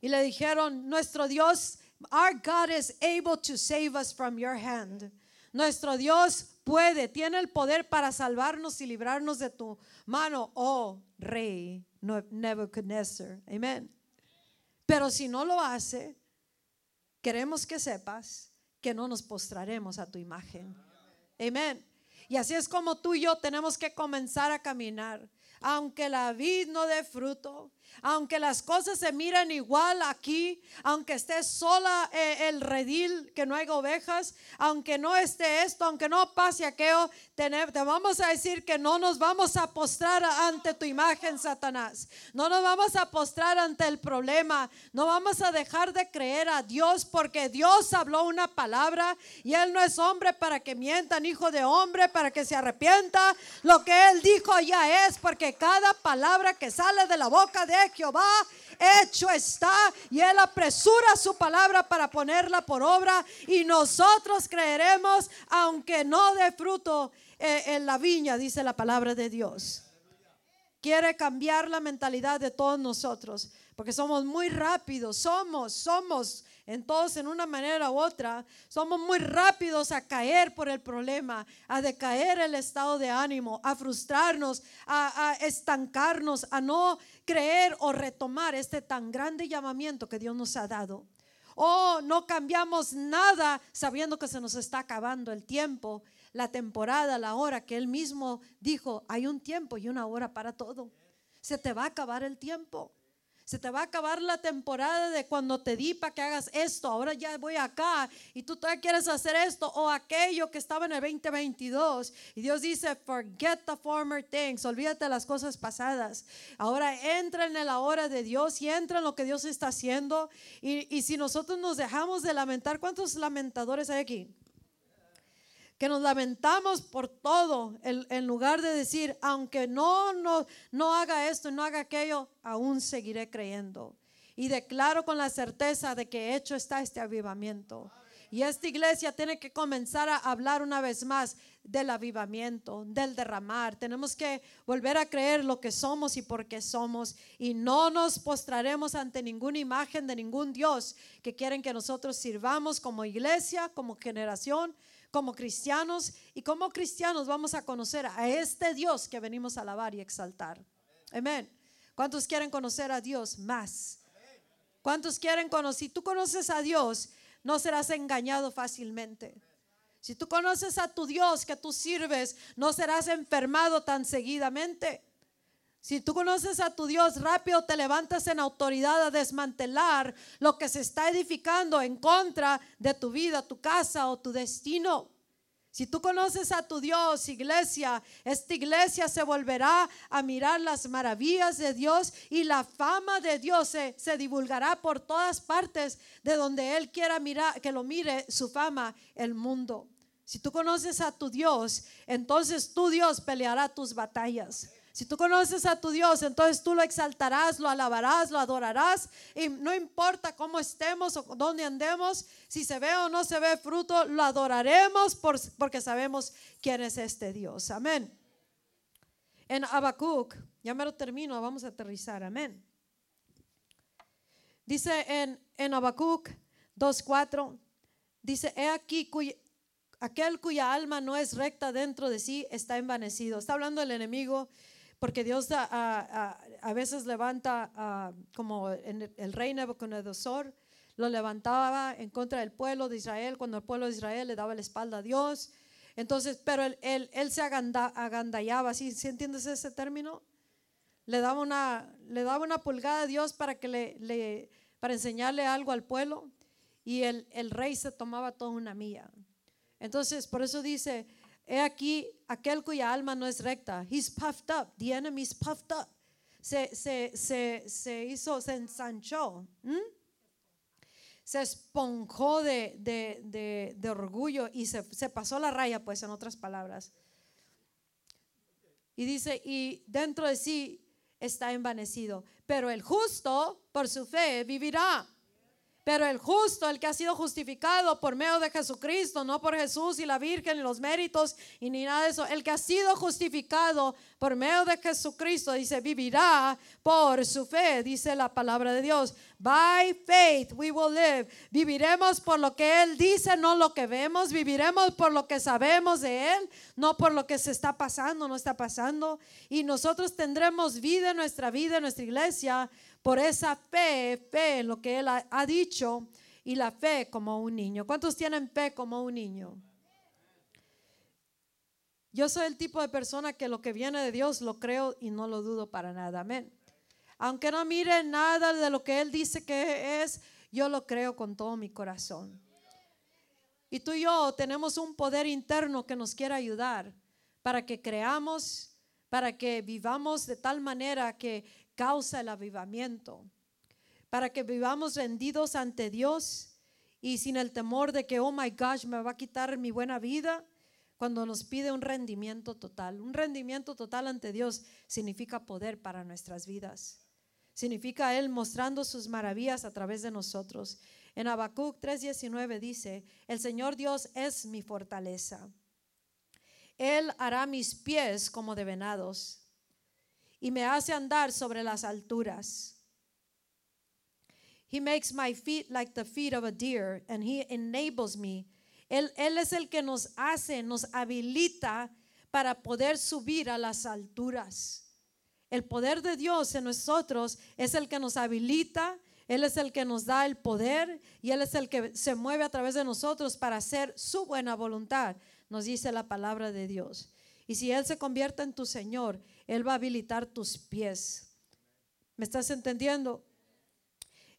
Y le dijeron, nuestro Dios, our God is able to save us from your hand. Nuestro Dios puede, tiene el poder para salvarnos y librarnos de tu mano, oh rey Nebuchadnezzar. Amén. Pero si no lo hace, queremos que sepas que no nos postraremos a tu imagen. Amén. Y así es como tú y yo tenemos que comenzar a caminar. Aunque la vid no dé fruto, aunque las cosas se miren igual aquí, aunque esté sola eh, el redil, que no hay ovejas, aunque no esté esto, aunque no pase aquello, te, te vamos a decir que no nos vamos a postrar ante tu imagen, Satanás. No nos vamos a postrar ante el problema. No vamos a dejar de creer a Dios porque Dios habló una palabra y Él no es hombre para que mientan, hijo de hombre para que se arrepienta. Lo que Él dijo ya es porque cada palabra que sale de la boca de Jehová hecho está y Él apresura su palabra para ponerla por obra y nosotros creeremos aunque no dé fruto eh, en la viña, dice la palabra de Dios. Quiere cambiar la mentalidad de todos nosotros porque somos muy rápidos, somos, somos en todos en una manera u otra, somos muy rápidos a caer por el problema, a decaer el estado de ánimo, a frustrarnos, a, a estancarnos, a no creer o retomar este tan grande llamamiento que Dios nos ha dado. O no cambiamos nada sabiendo que se nos está acabando el tiempo, la temporada, la hora que Él mismo dijo, hay un tiempo y una hora para todo. Se te va a acabar el tiempo. Se te va a acabar la temporada de cuando te di para que hagas esto. Ahora ya voy acá y tú todavía quieres hacer esto o aquello que estaba en el 2022. Y Dios dice, forget the former things. Olvídate de las cosas pasadas. Ahora entra en la hora de Dios y entra en lo que Dios está haciendo. Y, y si nosotros nos dejamos de lamentar, ¿cuántos lamentadores hay aquí? Que nos lamentamos por todo, en, lugar de decir, aunque no, no, no haga esto, no haga aquello, aún seguiré creyendo. Y declaro con la certeza de que hecho está este avivamiento. Y esta iglesia tiene que comenzar a hablar una vez más del avivamiento, del derramar. Tenemos que volver a creer lo que somos y por qué somos. Y no nos postraremos ante ninguna imagen de ningún Dios que quieren que nosotros sirvamos como iglesia, como generación, como cristianos y como cristianos vamos a conocer a este Dios que venimos a alabar y exaltar. Amén. ¿Cuántos quieren conocer a Dios más? ¿Cuántos quieren conocer? Si tú conoces a Dios, no serás engañado fácilmente. Si tú conoces a tu Dios que tú sirves, no serás enfermado tan seguidamente. Si tú conoces a tu Dios, rápido te levantas en autoridad a desmantelar lo que se está edificando en contra de tu vida, tu casa o tu destino. Si tú conoces a tu Dios, iglesia, esta iglesia se volverá a mirar las maravillas de Dios y la fama de Dios se, divulgará por todas partes de donde Él quiera mirar, que lo mire su fama, el mundo. Si tú conoces a tu Dios, entonces tu Dios peleará tus batallas. Si tú conoces a tu Dios, entonces tú lo exaltarás, lo alabarás, lo adorarás. Y no importa cómo estemos o dónde andemos, si se ve o no se ve fruto, lo adoraremos porque sabemos quién es este Dios. Amén. En Habacuc, ya me lo termino, vamos a aterrizar. Amén. Dice en, en Habacuc 2.4, dice, he aquí aquel cuya alma no es recta dentro de sí está envanecido. Está hablando el enemigo porque Dios a, veces levanta, como en el rey Nebuchadnezzar, lo levantaba en contra del pueblo de Israel, cuando el pueblo de Israel le daba la espalda a Dios. Entonces, pero él, él, se agandallaba, ¿sí, ¿sí entiendes ese término? Le daba una, le daba una pulgada a Dios para, que le, le, para enseñarle algo al pueblo y el, el rey se tomaba toda una mía. Entonces, por eso dice, He aquí aquel cuya alma no es recta. He's puffed up. The enemy is puffed up. Se, se, se, se hizo, se ensanchó. Se esponjó de, de, de, de orgullo y se, se, pasó la raya, pues, en otras palabras. Y dice, y dentro de sí está envanecido. Pero el justo, por su fe, vivirá. Pero el justo, el que ha sido justificado por medio de Jesucristo, no por Jesús y la Virgen y los méritos y ni nada de eso, el que ha sido justificado por medio de Jesucristo, dice, vivirá por su fe, dice la palabra de Dios. By faith we will live. Viviremos por lo que Él dice, no lo que vemos. Viviremos por lo que sabemos de Él, no por lo que se está pasando, no está pasando. Y nosotros tendremos vida en nuestra vida, en nuestra iglesia por esa fe, fe en lo que Él ha, dicho y la fe como un niño. ¿Cuántos tienen fe como un niño? Yo soy el tipo de persona que lo que viene de Dios lo creo y no lo dudo para nada. Amén. Aunque no mire nada de lo que Él dice que es, yo lo creo con todo mi corazón. Y tú y yo tenemos un poder interno que nos quiere ayudar para que creamos, para que vivamos de tal manera que causa el avivamiento, para que vivamos rendidos ante Dios y sin el temor de que, oh my gosh, me va a quitar mi buena vida, cuando nos pide un rendimiento total. Un rendimiento total ante Dios significa poder para nuestras vidas. Significa Él mostrando sus maravillas a través de nosotros. En Habacuc 3:19 dice, el Señor Dios es mi fortaleza. Él hará mis pies como de venados y me hace andar sobre las alturas. He makes my feet like the feet of a deer and he enables me. Él, es el que nos hace, nos habilita para poder subir a las alturas. El poder de Dios en nosotros es el que nos habilita, Él es el que nos da el poder y Él es el que se mueve a través de nosotros para hacer su buena voluntad, nos dice la palabra de Dios. Y si Él se convierte en tu Señor, Él va a habilitar tus pies. ¿Me estás entendiendo?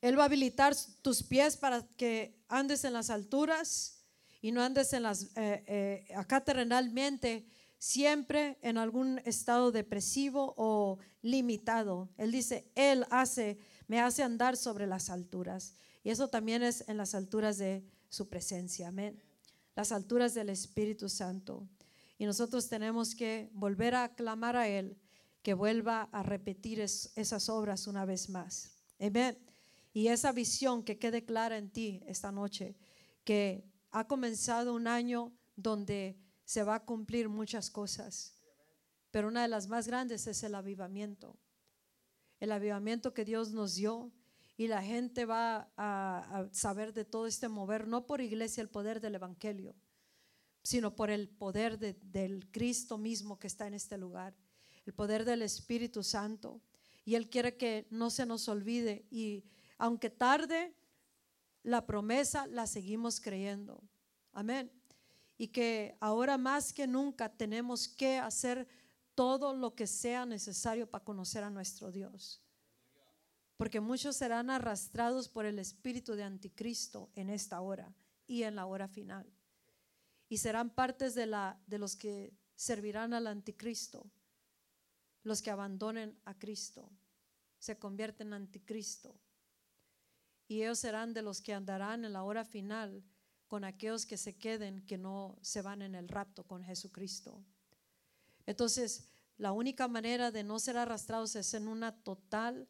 Él va a habilitar tus pies para que andes en las alturas y no andes en las, eh, eh, acá terrenalmente, siempre en algún estado depresivo o limitado. Él dice, Él hace, me hace andar sobre las alturas. Y eso también es en las alturas de su presencia. Amén. Las alturas del Espíritu Santo. Y nosotros tenemos que volver a clamar a Él que vuelva a repetir esas obras una vez más. Amén. Y esa visión que quede clara en ti esta noche, que ha comenzado un año donde se va a cumplir muchas cosas, pero una de las más grandes es el avivamiento. El avivamiento que Dios nos dio y la gente va a, saber de todo este mover, no por iglesia el poder del Evangelio, sino por el poder del Cristo mismo que está en este lugar, el poder del Espíritu Santo. Y Él quiere que no se nos olvide y aunque tarde, la promesa la seguimos creyendo. Amén. Y que ahora más que nunca tenemos que hacer todo lo que sea necesario para conocer a nuestro Dios porque muchos serán arrastrados por el espíritu de anticristo en esta hora y en la hora final. Y serán partes de, la, de los que servirán al anticristo, los que abandonen a Cristo, se convierten en anticristo. Y ellos serán de los que andarán en la hora final con aquellos que se queden, que no se van en el rapto con Jesucristo. Entonces, la única manera de no ser arrastrados es en una total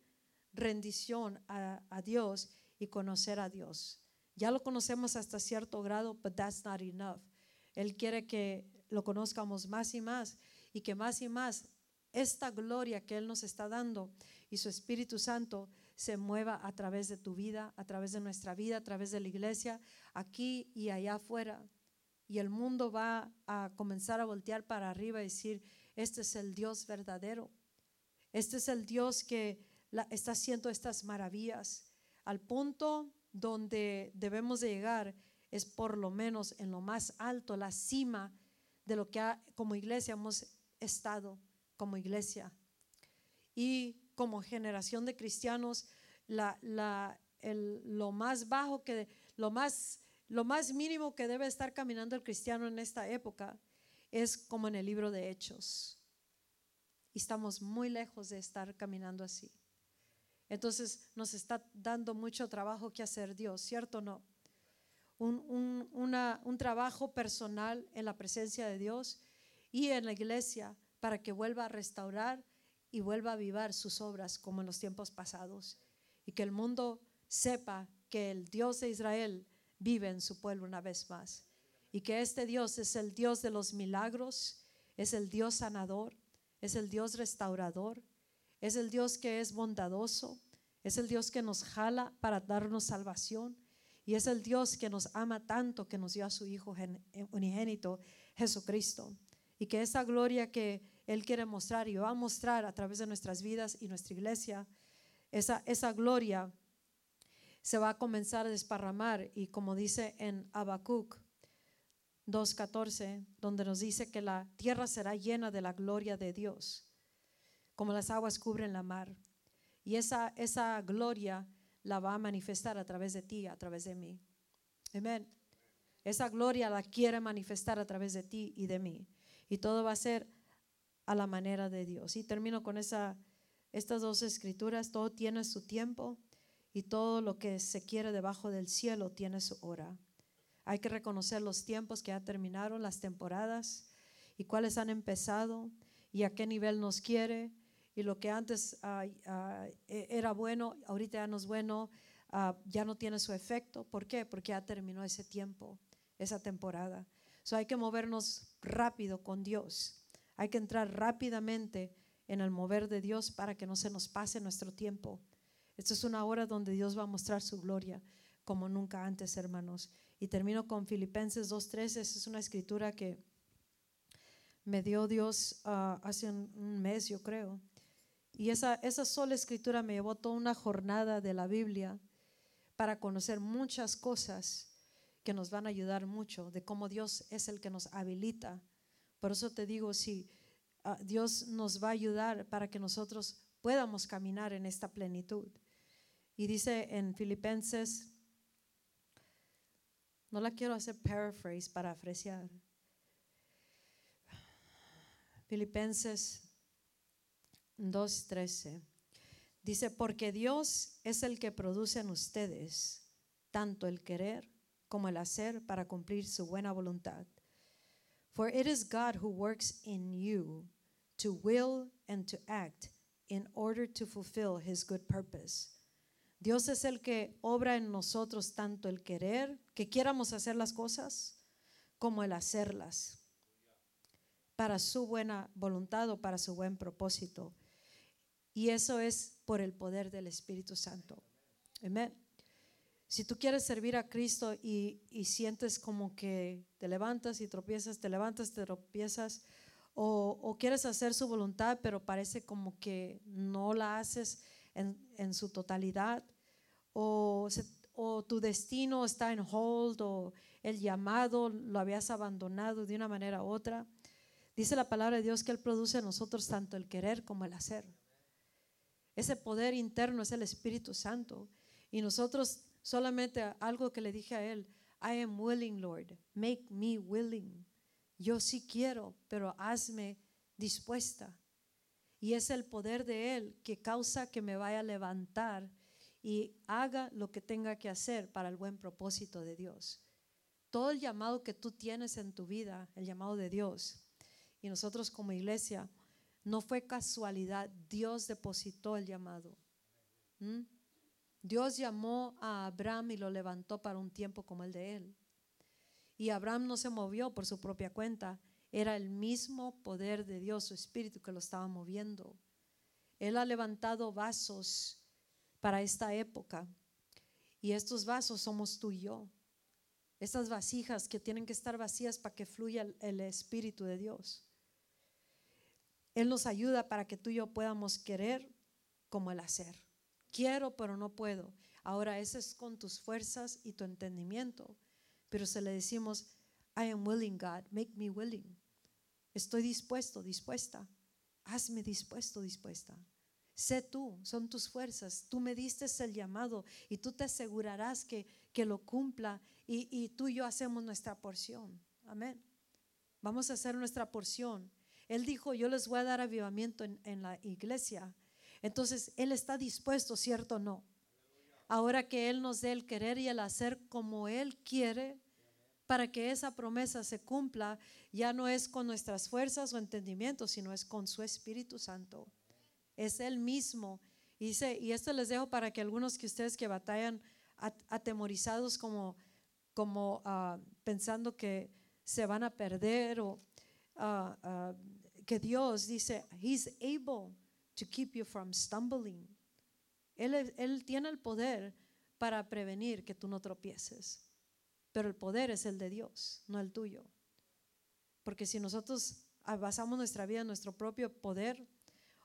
rendición a, Dios y conocer a Dios. Ya lo conocemos hasta cierto grado, but that's not enough. Él quiere que lo conozcamos más y más y que más y más esta gloria que Él nos está dando y su Espíritu Santo se mueva a través de tu vida, a través de nuestra vida, a través de la iglesia, aquí y allá afuera. Y el mundo va a comenzar a voltear para arriba y decir, este es el Dios verdadero. Este es el Dios que está haciendo estas maravillas al punto donde debemos de llegar es por lo menos en lo más alto, la cima de lo que como iglesia hemos estado como iglesia. Y como generación de cristianos, lo más bajo que, lo más, lo más mínimo que debe estar caminando el cristiano en esta época es como en el libro de Hechos. Y estamos muy lejos de estar caminando así. Entonces nos está dando mucho trabajo que hacer Dios, ¿cierto o no? Un, un, trabajo personal en la presencia de Dios y en la iglesia para que vuelva a restaurar y vuelva a avivar sus obras como en los tiempos pasados. Y que el mundo sepa que el Dios de Israel vive en su pueblo una vez más. Y que este Dios es el Dios de los milagros, es el Dios sanador, es el Dios restaurador, es el Dios que es bondadoso, es el Dios que nos jala para darnos salvación y es el Dios que nos ama tanto que nos dio a su Hijo unigénito, Jesucristo. Y que esa gloria que Él quiere mostrar y va a mostrar a través de nuestras vidas y nuestra iglesia, esa, esa gloria se va a comenzar a desparramar. Y como dice en Habacuc 2.14, donde nos dice que la tierra será llena de la gloria de Dios como las aguas cubren la mar. Y esa, esa gloria la va a manifestar a través de ti, a través de mí. Amén. Esa gloria la quiere manifestar a través de ti y de mí. Y todo va a ser a la manera de Dios. Y termino con esa, estas dos escrituras. Todo tiene su tiempo y todo lo que se quiere debajo del cielo tiene su hora. Hay que reconocer los tiempos que ya terminaron, las temporadas y cuáles han empezado y a qué nivel nos quiere y lo que antes e, era bueno, ahorita ya no es bueno, ah, ya no tiene su efecto. ¿Por qué? Porque ya terminó ese tiempo, esa temporada. So hay que movernos rápido con Dios. Hay que entrar rápidamente en el mover de Dios para que no se nos pase nuestro tiempo. Esta es una hora donde Dios va a mostrar su gloria como nunca antes, hermanos. Y termino con Filipenses 2.13. Es una escritura que me dio Dios hace un mes, yo creo. Y esa, esa sola escritura me llevó toda una jornada de la Biblia para conocer muchas cosas que nos van a ayudar mucho, de cómo Dios es el que nos habilita. Por eso te digo, si ah, Dios nos va a ayudar para que nosotros podamos caminar en esta plenitud. Y dice en Filipenses, no la quiero hacer paraphrase, parafrasear. Filipenses 2.13. Dice, porque Dios es el que produce en ustedes tanto el querer como el hacer para cumplir su buena voluntad. For it is God who works in you to will and to act in order to fulfill his good purpose. Dios es el que obra en nosotros tanto el querer, que quieramos hacer las cosas, como el hacerlas para su buena voluntad o para su buen propósito. Y eso es por el poder del Espíritu Santo. Amén. Si tú quieres servir a Cristo y, sientes como que te levantas y tropiezas, te levantas, te tropiezas, o, quieres hacer su voluntad, pero parece como que no la haces en, su totalidad, o, o, tu destino está en hold, o el llamado lo habías abandonado de una manera u otra. Dice la palabra de Dios que Él produce en nosotros tanto el querer como el hacer. Ese poder interno es el Espíritu Santo. Y nosotros solamente algo que le dije a Él, I am willing, Lord, make me willing. Yo sí quiero, pero hazme dispuesta. Y es el poder de Él que causa que me vaya a levantar y haga lo que tenga que hacer para el buen propósito de Dios. Todo el llamado que tú tienes en tu vida, el llamado de Dios, y nosotros como iglesia, no fue casualidad, Dios depositó el llamado. ¿Mm? Dios llamó a Abraham y lo levantó para un tiempo como el de él. Y Abraham no se movió por su propia cuenta, era el mismo poder de Dios, su espíritu que lo estaba moviendo. Él ha levantado vasos para esta época y estos vasos somos tú y yo. Estas vasijas que tienen que estar vacías para que fluya el espíritu de Dios. Él nos ayuda para que tú y yo podamos querer como el hacer. Quiero, pero no puedo. Ahora, eso es con tus fuerzas y tu entendimiento. Pero se le decimos, I am willing, God, make me willing. Estoy dispuesto, dispuesta. Hazme dispuesto, dispuesta. Sé tú, son tus fuerzas. Tú me diste el llamado y tú te asegurarás que, que lo cumpla y, y tú y yo hacemos nuestra porción. Amén. Vamos a hacer nuestra porción él dijo, yo les voy a dar avivamiento en, la iglesia. Entonces, Él está dispuesto, ¿cierto o no? Ahora que Él nos dé el querer y el hacer como Él quiere, para que esa promesa se cumpla, ya no es con nuestras fuerzas o entendimientos, sino es con su Espíritu Santo. Es Él mismo. Y, dice, y esto les dejo para que algunos que ustedes que batallan atemorizados como, como ah, pensando que se van a perder o Ah, ah, que Dios dice, He's able to keep you from stumbling. Él, él tiene el poder para prevenir que tú no tropieces. Pero el poder es el de Dios, no el tuyo. Porque si nosotros basamos nuestra vida en nuestro propio poder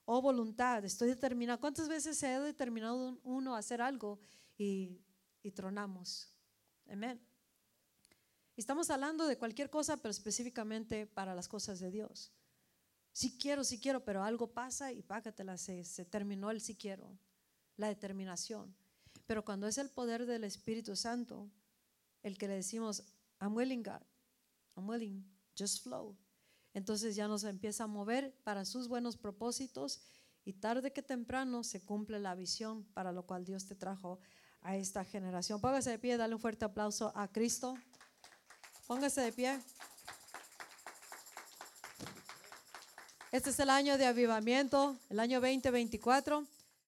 o voluntad, estoy determinado. ¿Cuántas veces se ha determinado uno a hacer algo y, y tronamos? Amén. Estamos hablando de cualquier cosa, pero específicamente para las cosas de Dios. Si quiero, si quiero, pero algo pasa y págatela, se, se terminó el si quiero, la determinación. Pero cuando es el poder del Espíritu Santo, el que le decimos, I'm willing, God, I'm willing, just flow. Entonces ya nos empieza a mover para sus buenos propósitos y tarde que temprano se cumple la visión para lo cual Dios te trajo a esta generación. Póngase de pie, dale un fuerte aplauso a Cristo. Póngase de pie. Este es el año de avivamiento, el año 2024.